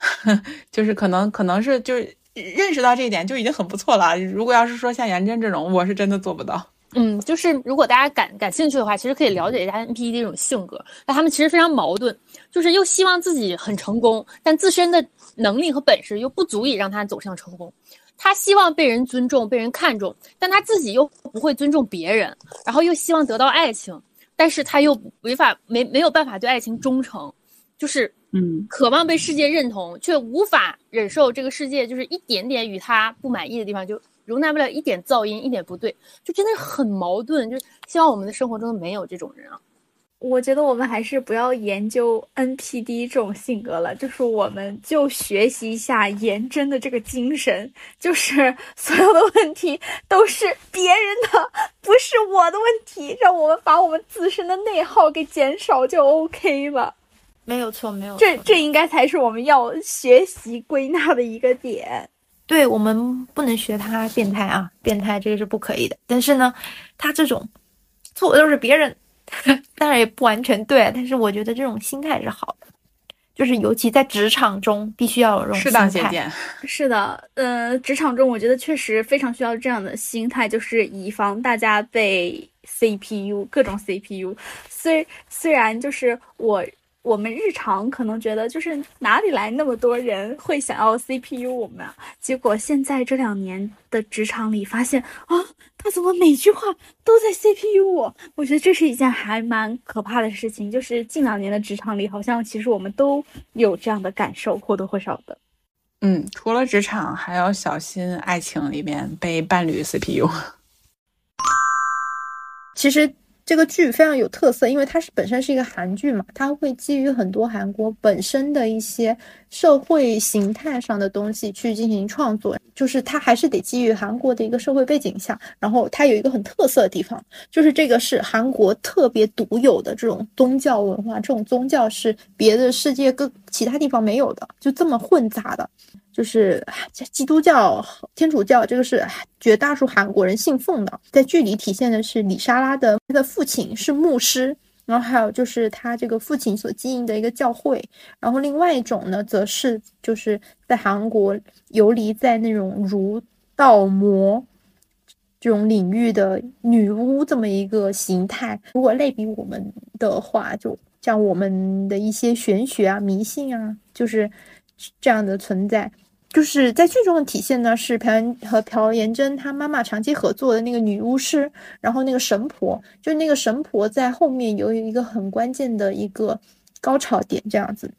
*laughs* 就是可能可能是就是认识到这一点就已经很不错了。如果要是说像颜真这种，我是真的做不到。嗯，就是如果大家感感兴趣的话，其实可以了解一下 NPD 这种性格。那他们其实非常矛盾，就是又希望自己很成功，但自身的能力和本事又不足以让他走向成功。他希望被人尊重、被人看重，但他自己又不会尊重别人，然后又希望得到爱情，但是他又没法没没有办法对爱情忠诚，就是嗯，渴望被世界认同，却无法忍受这个世界就是一点点与他不满意的地方就。容纳不了一点噪音，一点不对，就真的很矛盾。就希望我们的生活中没有这种人啊。我觉得我们还是不要研究 NPD 这种性格了，就是我们就学习一下颜真的这个精神，就是 *laughs* 所有的问题都是别人的，不是我的问题，让我们把我们自身的内耗给减少就 OK 了。没有错，没有错这这应该才是我们要学习归纳的一个点。对我们不能学他变态啊，变态这个是不可以的。但是呢，他这种错的都是别人。*laughs* 当然也不完全对，但是我觉得这种心态是好的，就是尤其在职场中，必须要有这种适当节俭。*laughs* 是的，呃，职场中我觉得确实非常需要这样的心态，就是以防大家被 CPU 各种 CPU。虽虽然就是我。我们日常可能觉得就是哪里来那么多人会想要 CPU 我们啊？结果现在这两年的职场里发现啊，他怎么每句话都在 CPU 我？我觉得这是一件还蛮可怕的事情。就是近两年的职场里，好像其实我们都有这样的感受，或多或少的。嗯，除了职场，还要小心爱情里面被伴侣 CPU。其实。这个剧非常有特色，因为它是本身是一个韩剧嘛，它会基于很多韩国本身的一些社会形态上的东西去进行创作，就是它还是得基于韩国的一个社会背景下，然后它有一个很特色的地方，就是这个是韩国特别独有的这种宗教文化，这种宗教是别的世界各其他地方没有的，就这么混杂的。就是基督教、天主教，这个是绝大多数韩国人信奉的。在剧里体现的是李莎拉的她的父亲是牧师，然后还有就是他这个父亲所经营的一个教会。然后另外一种呢，则是就是在韩国游离在那种儒道魔这种领域的女巫这么一个形态。如果类比我们的话，就像我们的一些玄学啊、迷信啊，就是这样的存在。就是在剧中的体现呢，是朴元和朴妍珍她妈妈长期合作的那个女巫师，然后那个神婆，就是那个神婆在后面有一个很关键的一个高潮点，这样子。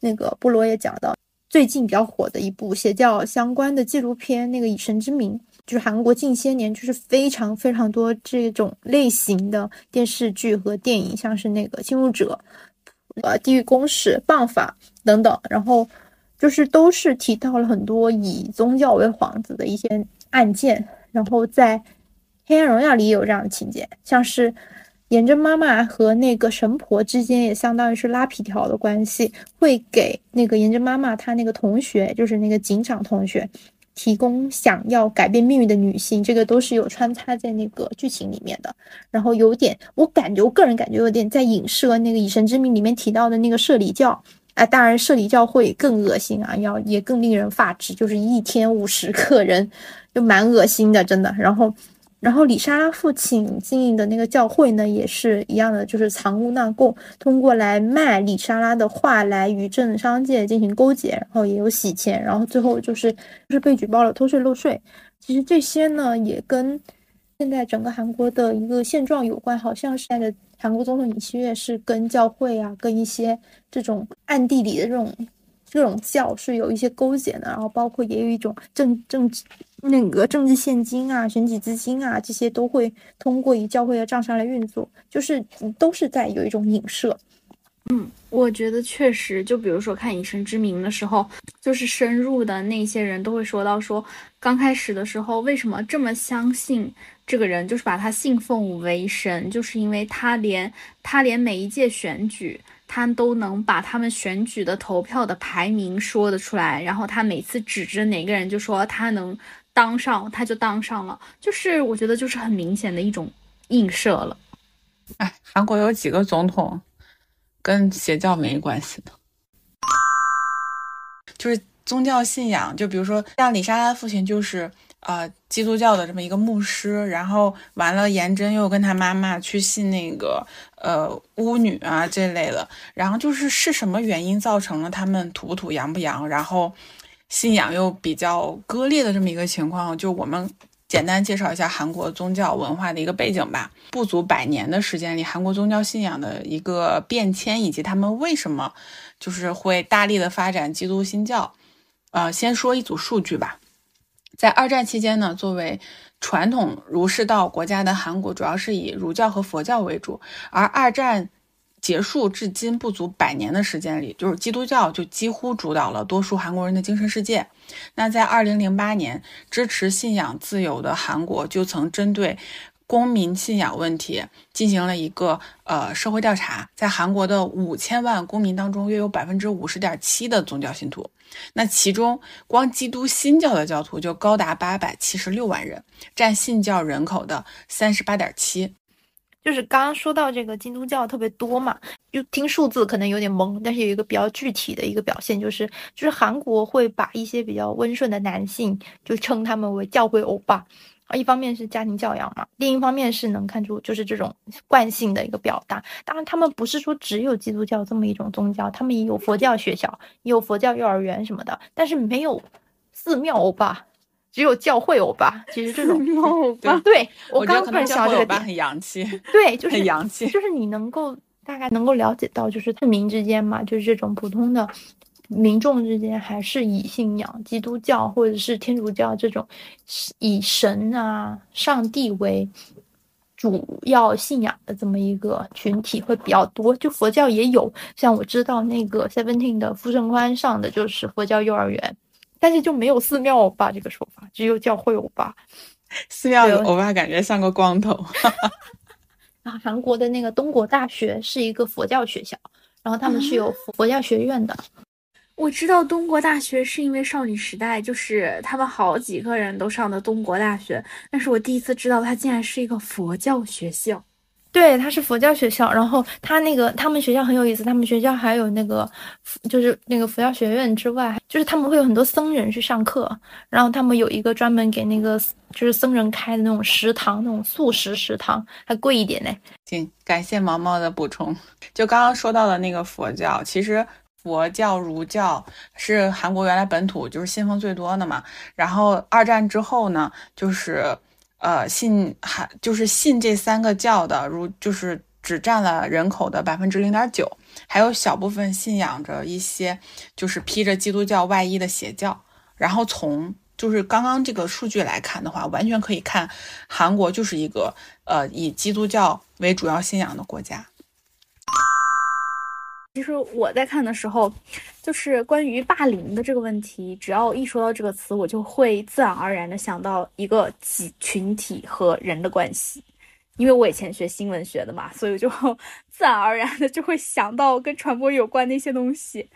那个菠萝也讲到，最近比较火的一部邪教相关的纪录片，那个《以神之名》，就是韩国近些年就是非常非常多这种类型的电视剧和电影，像是那个《侵入者》、呃《地狱公使》、《棒法》等等，然后。就是都是提到了很多以宗教为幌子的一些案件，然后在《黑暗荣耀》里也有这样的情节，像是颜真妈妈和那个神婆之间也相当于是拉皮条的关系，会给那个颜真妈妈她那个同学，就是那个警长同学，提供想要改变命运的女性，这个都是有穿插在那个剧情里面的。然后有点，我感觉我个人感觉有点在影射那个《以神之名》里面提到的那个社里教。啊，当然，设立教会更恶心啊，要也更令人发指，就是一天五十个人，就蛮恶心的，真的。然后，然后李莎拉父亲经营的那个教会呢，也是一样的，就是藏污纳垢，通过来卖李莎拉的画来与政商界进行勾结，然后也有洗钱，然后最后就是就是被举报了偷税漏税。其实这些呢，也跟现在整个韩国的一个现状有关，好像是在的。韩国总统尹锡悦是跟教会啊，跟一些这种暗地里的这种这种教是有一些勾结的，然后包括也有一种政政治那个政治现金啊、选举资金啊，这些都会通过以教会的账上来运作，就是都是在有一种影射。嗯，我觉得确实，就比如说看《以神之名》的时候，就是深入的那些人都会说到说，刚开始的时候为什么这么相信。这个人就是把他信奉为神，就是因为他连他连每一届选举，他都能把他们选举的投票的排名说得出来，然后他每次指着哪个人就说他能当上，他就当上了，就是我觉得就是很明显的一种映射了。哎，韩国有几个总统跟邪教没关系的，就是宗教信仰，就比如说像李莎拉父亲就是。呃，基督教的这么一个牧师，然后完了，颜真又跟他妈妈去信那个呃巫女啊这类的，然后就是是什么原因造成了他们土不土洋不洋，然后信仰又比较割裂的这么一个情况？就我们简单介绍一下韩国宗教文化的一个背景吧。不足百年的时间里，韩国宗教信仰的一个变迁，以及他们为什么就是会大力的发展基督新教。呃，先说一组数据吧。在二战期间呢，作为传统儒释道国家的韩国，主要是以儒教和佛教为主。而二战结束至今不足百年的时间里，就是基督教就几乎主导了多数韩国人的精神世界。那在二零零八年，支持信仰自由的韩国就曾针对。公民信仰问题进行了一个呃社会调查，在韩国的五千万公民当中，约有百分之五十点七的宗教信徒，那其中光基督新教的教徒就高达八百七十六万人，占信教人口的三十八点七。就是刚刚说到这个基督教特别多嘛，就听数字可能有点懵，但是有一个比较具体的一个表现，就是就是韩国会把一些比较温顺的男性就称他们为教会欧巴。啊，一方面是家庭教养嘛，另一方面是能看出就是这种惯性的一个表达。当然，他们不是说只有基督教这么一种宗教，他们也有佛教学校，也有佛教幼儿园什么的，但是没有寺庙欧巴，只有教会欧巴。其实这种欧巴，对我刚突然想到这个点，很洋气，对，*laughs* 就是很洋气，就是你能够大概能够了解到，就是市民之间嘛，就是这种普通的。民众之间还是以信仰基督教或者是天主教这种以神啊、上帝为主要信仰的这么一个群体会比较多。就佛教也有，像我知道那个 Seventeen 的富盛宽上的就是佛教幼儿园，但是就没有寺庙欧巴这个说法，只有教会欧巴。寺庙欧巴感觉像个光头。*laughs* 啊，韩国的那个东国大学是一个佛教学校，然后他们是有佛教学院的。我知道东国大学是因为少女时代，就是他们好几个人都上的东国大学，但是我第一次知道它竟然是一个佛教学校。对，它是佛教学校，然后它那个他们学校很有意思，他们学校还有那个就是那个佛教学院之外，就是他们会有很多僧人去上课，然后他们有一个专门给那个就是僧人开的那种食堂，那种素食食堂，还贵一点呢。行，感谢毛毛的补充。就刚刚说到的那个佛教，其实。佛教、儒教是韩国原来本土就是信奉最多的嘛。然后二战之后呢，就是呃信还就是信这三个教的，如就是只占了人口的百分之零点九，还有小部分信仰着一些就是披着基督教外衣的邪教。然后从就是刚刚这个数据来看的话，完全可以看韩国就是一个呃以基督教为主要信仰的国家。其实我在看的时候，就是关于霸凌的这个问题，只要一说到这个词，我就会自然而然的想到一个几群体和人的关系。因为我以前学新闻学的嘛，所以就 *laughs* 自然而然的就会想到跟传播有关的一些东西。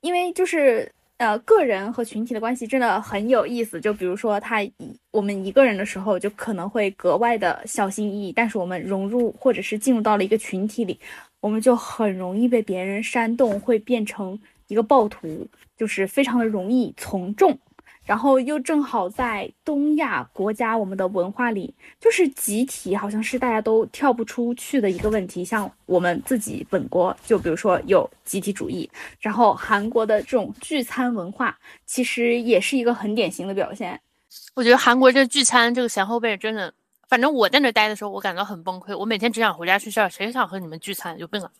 因为就是呃，个人和群体的关系真的很有意思。就比如说，他一我们一个人的时候，就可能会格外的小心翼翼，但是我们融入或者是进入到了一个群体里。我们就很容易被别人煽动，会变成一个暴徒，就是非常的容易从众。然后又正好在东亚国家，我们的文化里就是集体，好像是大家都跳不出去的一个问题。像我们自己本国，就比如说有集体主义，然后韩国的这种聚餐文化，其实也是一个很典型的表现。我觉得韩国这聚餐这个前后辈真的。反正我在那待的时候，我感到很崩溃。我每天只想回家睡觉，谁想和你们聚餐？有病啊！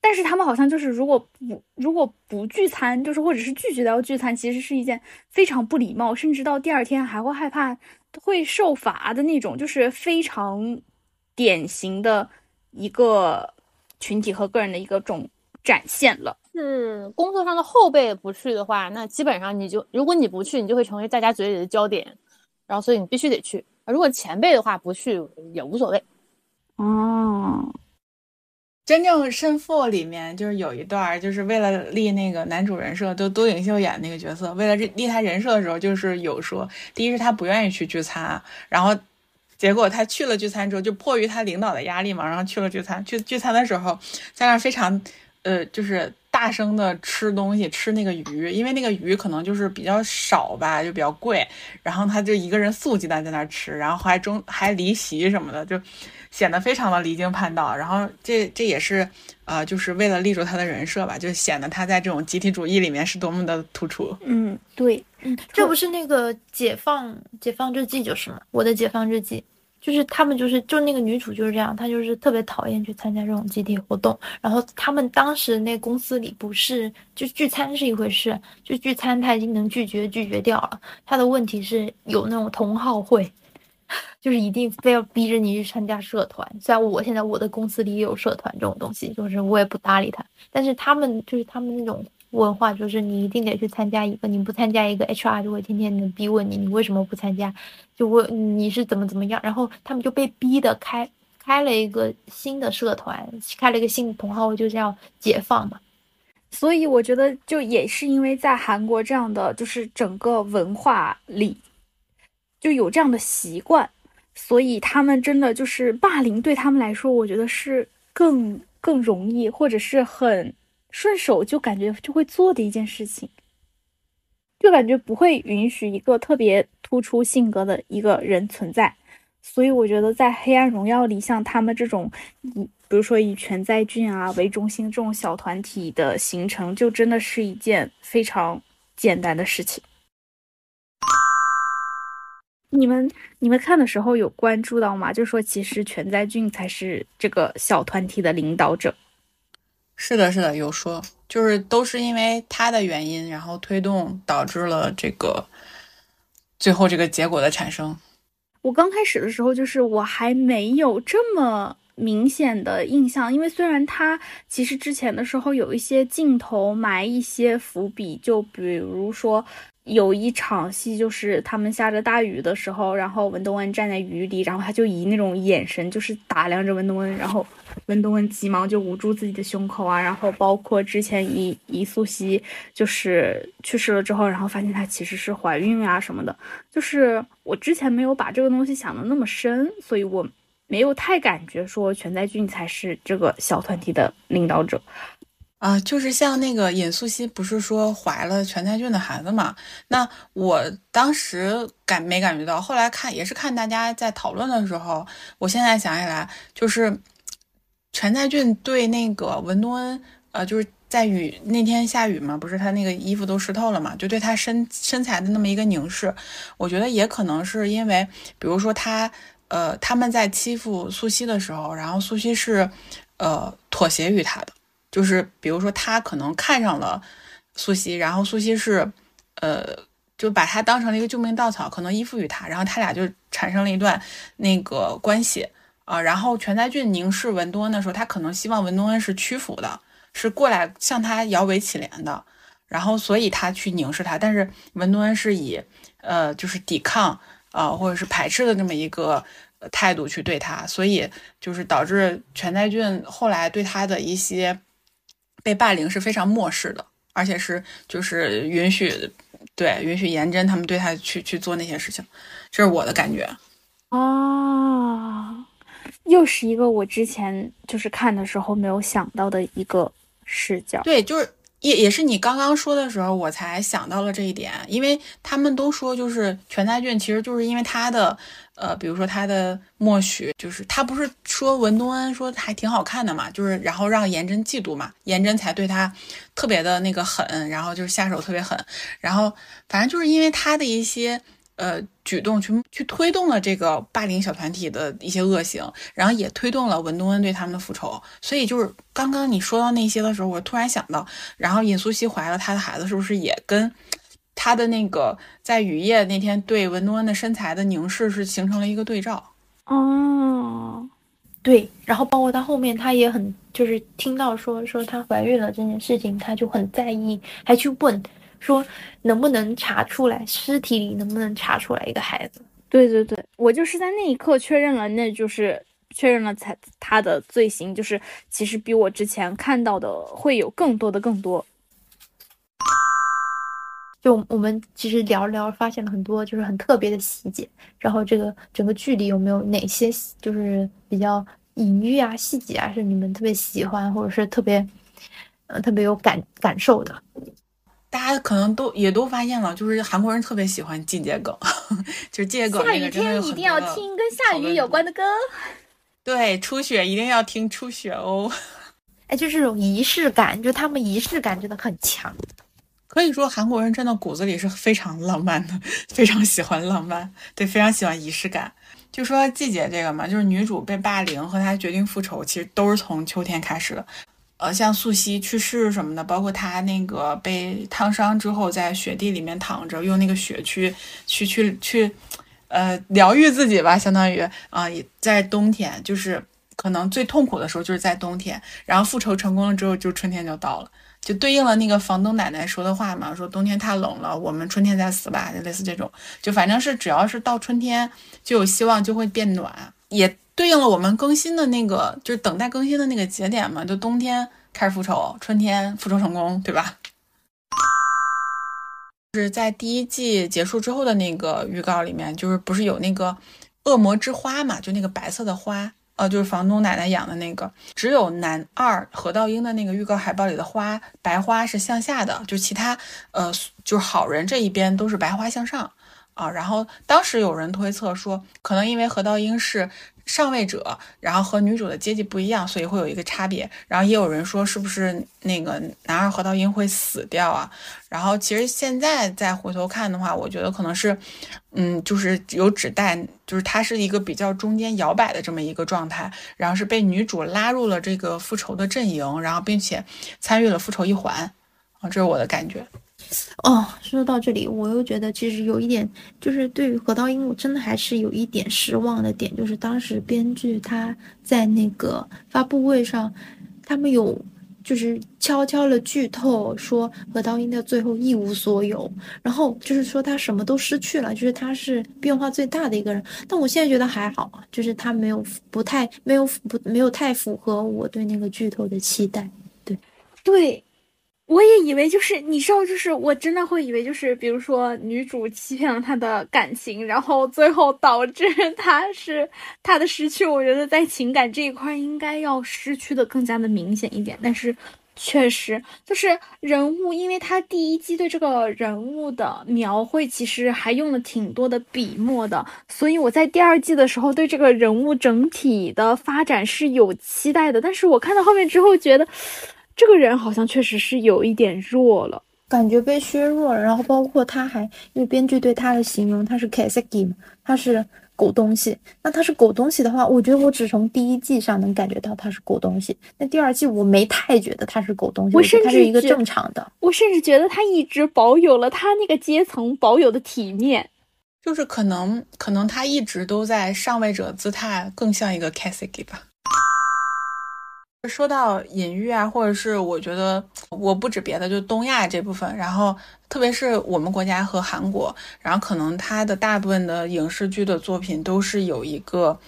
但是他们好像就是，如果不如果不聚餐，就是或者是拒绝到聚餐，其实是一件非常不礼貌，甚至到第二天还会害怕会受罚的那种，就是非常典型的一个群体和个人的一个种展现了。是工作上的后辈不去的话，那基本上你就，如果你不去，你就会成为大家嘴里的焦点，然后所以你必须得去。如果前辈的话不去也无所谓。哦，真正胜负里面就是有一段，就是为了立那个男主人设，就都颖秀演那个角色，为了立他人设的时候，就是有说，第一是他不愿意去聚餐，然后结果他去了聚餐之后，就迫于他领导的压力嘛，然后去了聚餐。去聚餐的时候，在那非常呃，就是。大声的吃东西，吃那个鱼，因为那个鱼可能就是比较少吧，就比较贵。然后他就一个人素鸡蛋在那吃，然后还中还离席什么的，就显得非常的离经叛道。然后这这也是呃，就是为了立住他的人设吧，就显得他在这种集体主义里面是多么的突出。嗯，对，嗯，这不是那个解放解放日记就是吗？我的解放日记。就是他们就是就那个女主就是这样，她就是特别讨厌去参加这种集体活动。然后他们当时那公司里不是就聚餐是一回事，就聚餐他已经能拒绝拒绝掉了。他的问题是有那种同好会，*laughs* 就是一定非要逼着你去参加社团。虽然我现在我的公司里也有社团这种东西，就是我也不搭理他。但是他们就是他们那种。文化就是你一定得去参加一个，你不参加一个 HR 就会天天的逼问你，你为什么不参加？就问你是怎么怎么样，然后他们就被逼的开开了一个新的社团，开了一个新的同号，就叫解放嘛。所以我觉得就也是因为在韩国这样的就是整个文化里就有这样的习惯，所以他们真的就是霸凌对他们来说，我觉得是更更容易或者是很。顺手就感觉就会做的一件事情，就感觉不会允许一个特别突出性格的一个人存在，所以我觉得在《黑暗荣耀》里，像他们这种以，比如说以全在俊啊为中心这种小团体的形成，就真的是一件非常简单的事情。你们你们看的时候有关注到吗？就说其实全在俊才是这个小团体的领导者。是的，是的，有说，就是都是因为他的原因，然后推动导致了这个最后这个结果的产生。我刚开始的时候，就是我还没有这么明显的印象，因为虽然他其实之前的时候有一些镜头埋一些伏笔，就比如说。有一场戏，就是他们下着大雨的时候，然后文东恩站在雨里，然后他就以那种眼神，就是打量着文东恩，然后文东恩急忙就捂住自己的胸口啊，然后包括之前伊伊素汐就是去世了之后，然后发现她其实是怀孕啊什么的，就是我之前没有把这个东西想的那么深，所以我没有太感觉说全在俊才是这个小团体的领导者。啊，就是像那个尹素汐，不是说怀了全才俊的孩子嘛？那我当时感没感觉到，后来看也是看大家在讨论的时候，我现在想起来，就是全才俊对那个文东恩，呃，就是在雨那天下雨嘛，不是他那个衣服都湿透了嘛，就对他身身材的那么一个凝视，我觉得也可能是因为，比如说他，呃，他们在欺负素汐的时候，然后素汐是，呃，妥协于他的。就是比如说，他可能看上了苏西，然后苏西是，呃，就把他当成了一个救命稻草，可能依附于他，然后他俩就产生了一段那个关系啊。然后全在俊凝视文东恩的时候，他可能希望文东恩是屈服的，是过来向他摇尾乞怜的，然后所以他去凝视他，但是文东恩是以呃就是抵抗啊或者是排斥的这么一个态度去对他，所以就是导致全在俊后来对他的一些。被霸凌是非常漠视的，而且是就是允许，对允许颜真他们对他去去做那些事情，这是我的感觉。啊，又是一个我之前就是看的时候没有想到的一个视角。对，就是也也是你刚刚说的时候，我才想到了这一点，因为他们都说就是全在俊，其实就是因为他的。呃，比如说他的默许，就是他不是说文东恩说还挺好看的嘛，就是然后让颜真嫉妒嘛，颜真才对他特别的那个狠，然后就是下手特别狠，然后反正就是因为他的一些呃举动去去推动了这个霸凌小团体的一些恶行，然后也推动了文东恩对他们的复仇，所以就是刚刚你说到那些的时候，我突然想到，然后尹素汐怀了他的孩子，是不是也跟？他的那个在雨夜那天对文东恩的身材的凝视是形成了一个对照哦，对，然后包括他后面他也很就是听到说说她怀孕了这件事情，他就很在意，还去问说能不能查出来尸体里能不能查出来一个孩子？对对对，我就是在那一刻确认了，那就是确认了才他的罪行就是其实比我之前看到的会有更多的更多。就我们其实聊聊，发现了很多就是很特别的细节。然后这个整个剧里有没有哪些就是比较隐喻啊、细节啊，是你们特别喜欢，或者是特别呃特别有感感受的？大家可能都也都发现了，就是韩国人特别喜欢季节梗，*laughs* 就是季节梗。下雨天一定要听跟下雨有关的歌。对，初雪一定要听初雪哦。*laughs* 哎，就是这种仪式感，就他们仪式感真的很强。可以说韩国人真的骨子里是非常浪漫的，非常喜欢浪漫，对，非常喜欢仪式感。就说季节这个嘛，就是女主被霸凌和她决定复仇，其实都是从秋天开始的。呃，像素汐去世什么的，包括她那个被烫伤之后，在雪地里面躺着，用那个雪去去去去，呃，疗愈自己吧，相当于啊，在冬天，就是可能最痛苦的时候就是在冬天，然后复仇成功了之后，就春天就到了，就对应了那个房东奶奶说的话嘛，说冬天太冷了，我们春天再死吧，就类似这种，就反正是只要是到春天就有希望，就会变暖，也。对应了我们更新的那个，就是等待更新的那个节点嘛，就冬天开始复仇，春天复仇成功，对吧？就是在第一季结束之后的那个预告里面，就是不是有那个恶魔之花嘛，就那个白色的花，呃，就是房东奶奶养的那个，只有男二何道英的那个预告海报里的花白花是向下的，就其他呃，就是好人这一边都是白花向上啊。然后当时有人推测说，可能因为何道英是。上位者，然后和女主的阶级不一样，所以会有一个差别。然后也有人说，是不是那个男二何道英会死掉啊？然后其实现在再回头看的话，我觉得可能是，嗯，就是有指代，就是他是一个比较中间摇摆的这么一个状态，然后是被女主拉入了这个复仇的阵营，然后并且参与了复仇一环，啊，这是我的感觉。哦，说到这里，我又觉得其实有一点，就是对于何道英，我真的还是有一点失望的点，就是当时编剧他在那个发布会上，他们有就是悄悄的剧透说何道英的最后一无所有，然后就是说他什么都失去了，就是他是变化最大的一个人。但我现在觉得还好，就是他没有不太没有不没有太符合我对那个剧透的期待。对，对。我也以为就是你知道，就是我真的会以为就是，比如说女主欺骗了他的感情，然后最后导致 *laughs* 他是他的失去。我觉得在情感这一块应该要失去的更加的明显一点。但是确实就是人物，因为他第一季对这个人物的描绘其实还用了挺多的笔墨的，所以我在第二季的时候对这个人物整体的发展是有期待的。但是我看到后面之后觉得。这个人好像确实是有一点弱了，感觉被削弱了。然后包括他还，因为编剧对他的形容，他是 Kaseki 嘛，他是狗东西。那他是狗东西的话，我觉得我只从第一季上能感觉到他是狗东西。那第二季我没太觉得他是狗东西，我甚至他是一个正常的。我甚至觉得他一直保有了他那个阶层保有的体面，就是可能可能他一直都在上位者姿态，更像一个 Kaseki 吧。说到隐喻啊，或者是我觉得我不止别的，就东亚这部分，然后特别是我们国家和韩国，然后可能它的大部分的影视剧的作品都是有一个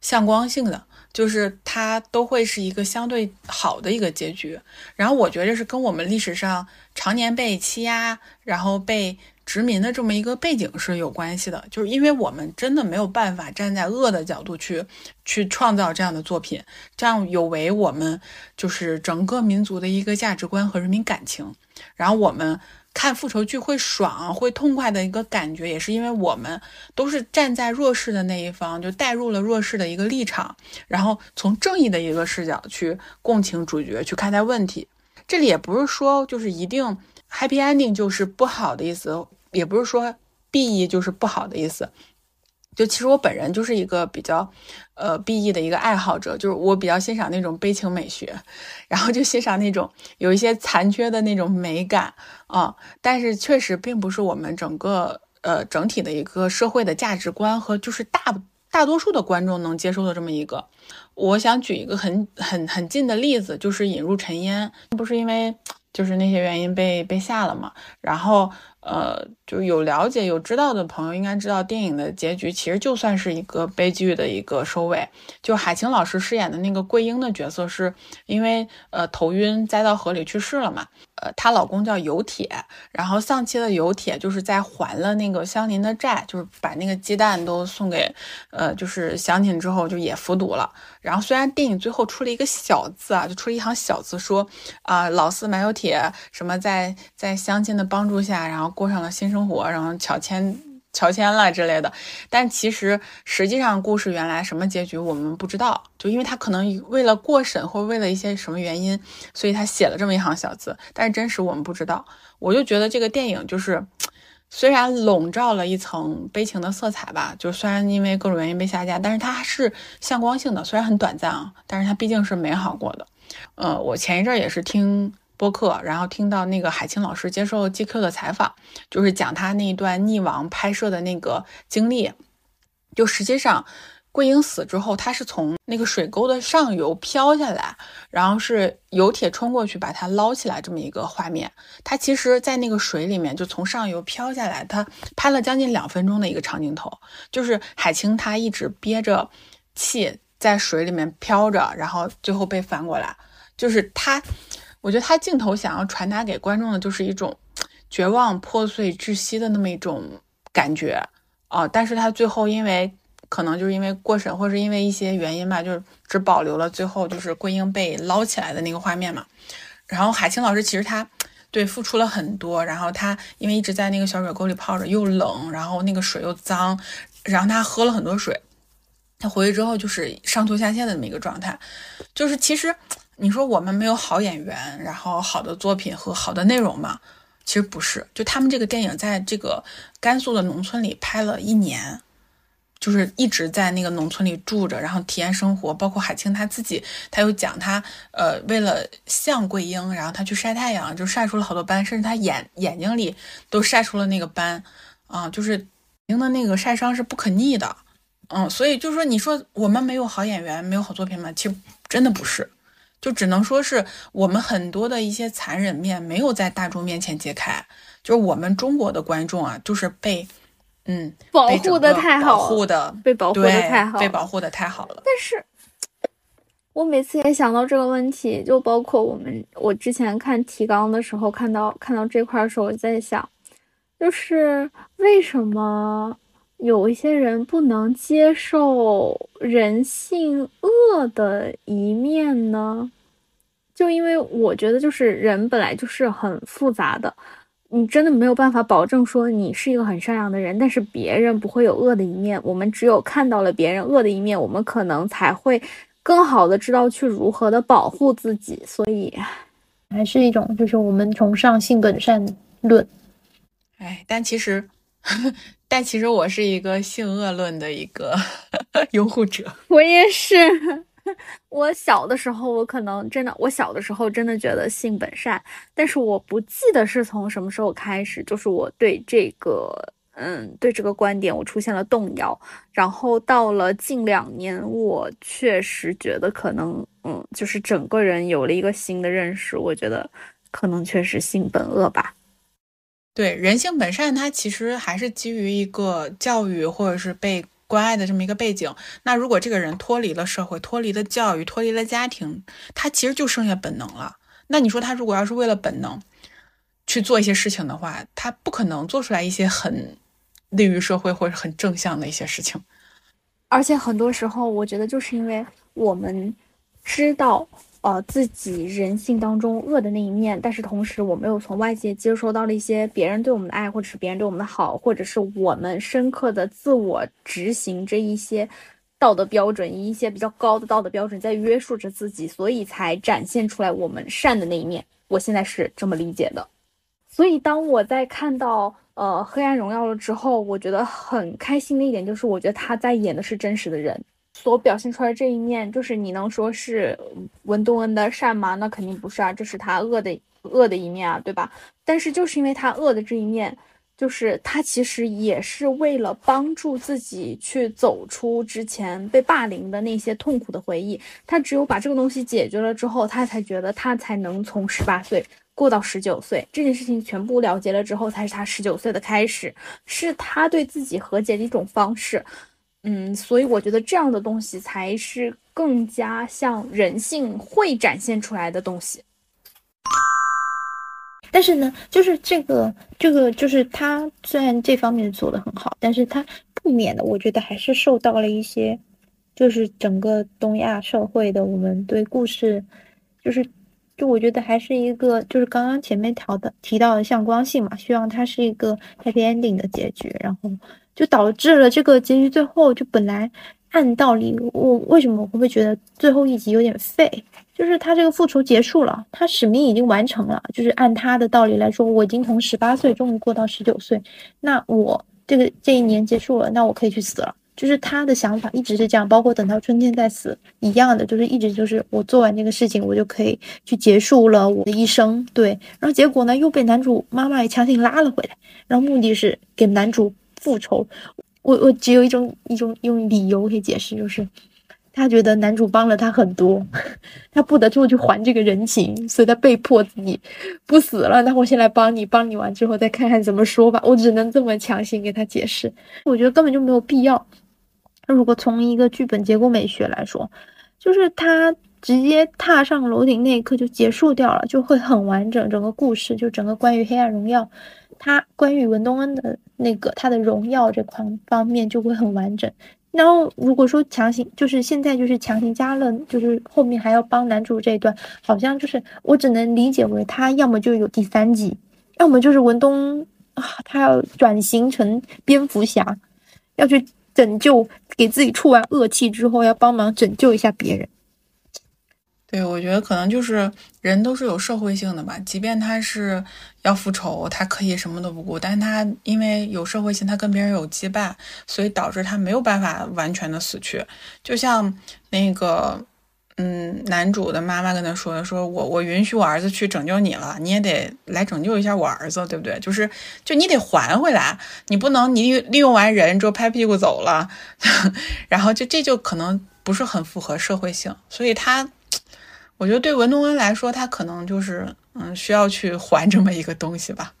向光性的，就是它都会是一个相对好的一个结局。然后我觉得是跟我们历史上常年被欺压，然后被。殖民的这么一个背景是有关系的，就是因为我们真的没有办法站在恶的角度去去创造这样的作品，这样有违我们就是整个民族的一个价值观和人民感情。然后我们看复仇剧会爽会痛快的一个感觉，也是因为我们都是站在弱势的那一方，就带入了弱势的一个立场，然后从正义的一个视角去共情主角去看待问题。这里也不是说就是一定 happy ending 就是不好的意思。也不是说 B E 就是不好的意思，就其实我本人就是一个比较呃 B E 的一个爱好者，就是我比较欣赏那种悲情美学，然后就欣赏那种有一些残缺的那种美感啊。但是确实并不是我们整个呃整体的一个社会的价值观和就是大大多数的观众能接受的这么一个。我想举一个很很很近的例子，就是引入尘烟，不是因为就是那些原因被被下了嘛，然后。呃，就有了解、有知道的朋友应该知道，电影的结局其实就算是一个悲剧的一个收尾。就海清老师饰演的那个桂英的角色，是因为呃头晕栽到河里去世了嘛。呃，她老公叫游铁，然后丧妻的游铁就是在还了那个香邻的债，就是把那个鸡蛋都送给呃就是乡亲之后，就也服毒了。然后虽然电影最后出了一个小字啊，就出了一行小字说啊，老四买油铁什么在在乡亲的帮助下，然后过上了新生活，然后乔迁乔迁了之类的。但其实实际上故事原来什么结局我们不知道，就因为他可能为了过审或为了一些什么原因，所以他写了这么一行小字。但是真实我们不知道。我就觉得这个电影就是虽然笼罩了一层悲情的色彩吧，就虽然因为各种原因被下架，但是它是向光性的，虽然很短暂啊，但是它毕竟是美好过的。呃，我前一阵也是听播客，然后听到那个海清老师接受 GQ 的采访，就是讲他那一段溺亡拍摄的那个经历，就实际上。桂英死之后，他是从那个水沟的上游飘下来，然后是游铁冲过去把他捞起来，这么一个画面。他其实，在那个水里面就从上游飘下来，他拍了将近两分钟的一个长镜头，就是海清他一直憋着气在水里面飘着，然后最后被翻过来。就是他，我觉得他镜头想要传达给观众的就是一种绝望、破碎、窒息的那么一种感觉啊。但是他最后因为。可能就是因为过审，或者是因为一些原因吧，就是只保留了最后就是桂英被捞起来的那个画面嘛。然后海清老师其实他对付出了很多，然后他因为一直在那个小水沟里泡着，又冷，然后那个水又脏，然后他喝了很多水，他回去之后就是上吐下泻的那么一个状态。就是其实你说我们没有好演员，然后好的作品和好的内容嘛，其实不是。就他们这个电影在这个甘肃的农村里拍了一年。就是一直在那个农村里住着，然后体验生活。包括海清他自己，他又讲他呃，为了像桂英，然后他去晒太阳，就晒出了好多斑，甚至他眼眼睛里都晒出了那个斑啊。就是英的那个晒伤是不可逆的，嗯，所以就是说，你说我们没有好演员，没有好作品吗？其实真的不是，就只能说是我们很多的一些残忍面没有在大众面前揭开，就是我们中国的观众啊，就是被。嗯，保护的太好，保护的被保护的太好，被保护的太好了。但是，我每次也想到这个问题，就包括我们，我之前看提纲的时候，看到看到这块的时候，我在想，就是为什么有一些人不能接受人性恶的一面呢？就因为我觉得，就是人本来就是很复杂的。你真的没有办法保证说你是一个很善良的人，但是别人不会有恶的一面。我们只有看到了别人恶的一面，我们可能才会更好的知道去如何的保护自己。所以，还是一种就是我们崇尚性本善论。哎，但其实，*laughs* 但其实我是一个性恶论的一个 *laughs* 拥护者。我也是。*laughs* 我小的时候，我可能真的，我小的时候真的觉得性本善，但是我不记得是从什么时候开始，就是我对这个，嗯，对这个观点我出现了动摇。然后到了近两年，我确实觉得可能，嗯，就是整个人有了一个新的认识，我觉得可能确实性本恶吧。对，人性本善，它其实还是基于一个教育或者是被。关爱的这么一个背景，那如果这个人脱离了社会，脱离了教育，脱离了家庭，他其实就剩下本能了。那你说他如果要是为了本能去做一些事情的话，他不可能做出来一些很利于社会或者很正向的一些事情。而且很多时候，我觉得就是因为我们知道。呃，自己人性当中恶的那一面，但是同时我们又从外界接收到了一些别人对我们的爱，或者是别人对我们的好，或者是我们深刻的自我执行这一些道德标准，以一些比较高的道德标准在约束着自己，所以才展现出来我们善的那一面。我现在是这么理解的。所以当我在看到呃《黑暗荣耀》了之后，我觉得很开心的一点就是，我觉得他在演的是真实的人。所表现出来这一面，就是你能说是文东恩的善吗？那肯定不是啊，这是他恶的恶的一面啊，对吧？但是就是因为他恶的这一面，就是他其实也是为了帮助自己去走出之前被霸凌的那些痛苦的回忆。他只有把这个东西解决了之后，他才觉得他才能从十八岁过到十九岁，这件事情全部了结了之后，才是他十九岁的开始，是他对自己和解的一种方式。嗯，所以我觉得这样的东西才是更加像人性会展现出来的东西。但是呢，就是这个这个，就是他虽然这方面做的很好，但是他不免的，我觉得还是受到了一些，就是整个东亚社会的我们对故事，就是就我觉得还是一个，就是刚刚前面调的提到的向光性嘛，希望它是一个 happy ending 的结局，然后。就导致了这个结局最后就本来按道理，我为什么我会觉得最后一集有点废？就是他这个复仇结束了，他使命已经完成了。就是按他的道理来说，我已经从十八岁终于过到十九岁，那我这个这一年结束了，那我可以去死了。就是他的想法一直是这样，包括等到春天再死一样的，就是一直就是我做完这个事情，我就可以去结束了我的一生。对，然后结果呢，又被男主妈妈也强行拉了回来，然后目的是给男主复仇。我我只有一种一种用理由可以解释，就是他觉得男主帮了他很多，*laughs* 他不得不去还这个人情，所以他被迫自己不死了。那我先来帮你，帮你完之后再看看怎么说吧。我只能这么强行给他解释，我觉得根本就没有必要。如果从一个剧本结构美学来说，就是他直接踏上楼顶那一刻就结束掉了，就会很完整。整个故事就整个关于黑暗荣耀。他关于文东恩的那个他的荣耀这块方面就会很完整，然后如果说强行就是现在就是强行加了，就是后面还要帮男主这一段，好像就是我只能理解为他要么就有第三季，要么就是文东啊他要转型成蝙蝠侠，要去拯救给自己出完恶气之后要帮忙拯救一下别人。对，我觉得可能就是人都是有社会性的吧，即便他是要复仇，他可以什么都不顾，但是他因为有社会性，他跟别人有羁绊，所以导致他没有办法完全的死去。就像那个，嗯，男主的妈妈跟他说的，说我我允许我儿子去拯救你了，你也得来拯救一下我儿子，对不对？就是就你得还回来，你不能你利用完人之后拍屁股走了，*laughs* 然后就这就可能不是很符合社会性，所以他。我觉得对文东恩来说，他可能就是嗯需要去还这么一个东西吧，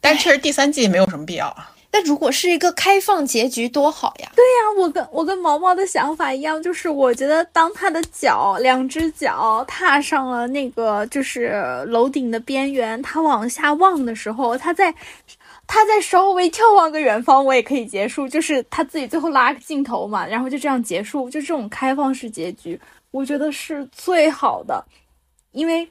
但确实第三季没有什么必要啊。但如果是一个开放结局多好呀！对呀，我跟我跟毛毛的想法一样，就是我觉得当他的脚两只脚踏上了那个就是楼顶的边缘，他往下望的时候，他在他在稍微眺望个远方，我也可以结束，就是他自己最后拉个镜头嘛，然后就这样结束，就这种开放式结局。我觉得是最好的，因为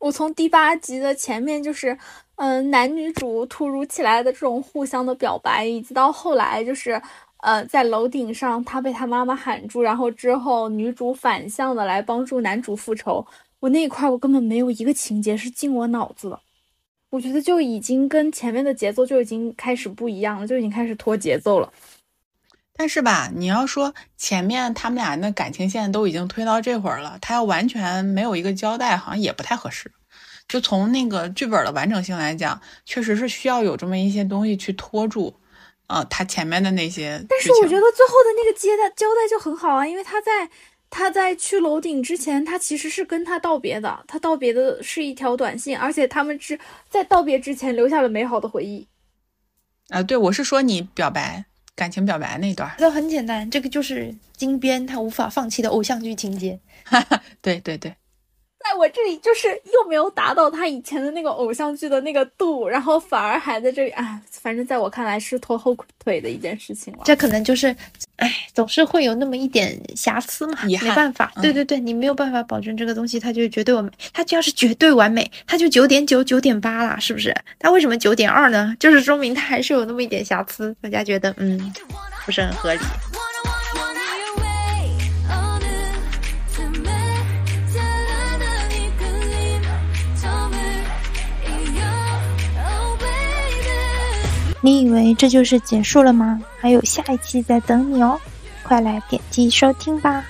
我从第八集的前面就是，嗯，男女主突如其来的这种互相的表白，以及到后来就是，呃，在楼顶上他被他妈妈喊住，然后之后女主反向的来帮助男主复仇，我那一块我根本没有一个情节是进我脑子的，我觉得就已经跟前面的节奏就已经开始不一样了，就已经开始拖节奏了。但是吧，你要说前面他们俩那感情线都已经推到这会儿了，他要完全没有一个交代，好像也不太合适。就从那个剧本的完整性来讲，确实是需要有这么一些东西去拖住，呃，他前面的那些。但是我觉得最后的那个接待交代就很好啊，因为他在他在去楼顶之前，他其实是跟他道别的，他道别的是一条短信，而且他们是在道别之前留下了美好的回忆。啊，对，我是说你表白。感情表白那段，那很简单，这个就是金边他无法放弃的偶像剧情节。对 *laughs* 对对。在我这里就是又没有达到他以前的那个偶像剧的那个度，然后反而还在这里，哎，反正在我看来是拖后腿的一件事情了。这可能就是，哎，总是会有那么一点瑕疵嘛，没办法。对对对，你没有办法保证这个东西它就绝对完美，它就要是绝对完美，它就九点九、九点八啦，是不是？它为什么九点二呢？就是说明它还是有那么一点瑕疵，大家觉得嗯，不是很合理。你以为这就是结束了吗？还有下一期在等你哦，快来点击收听吧。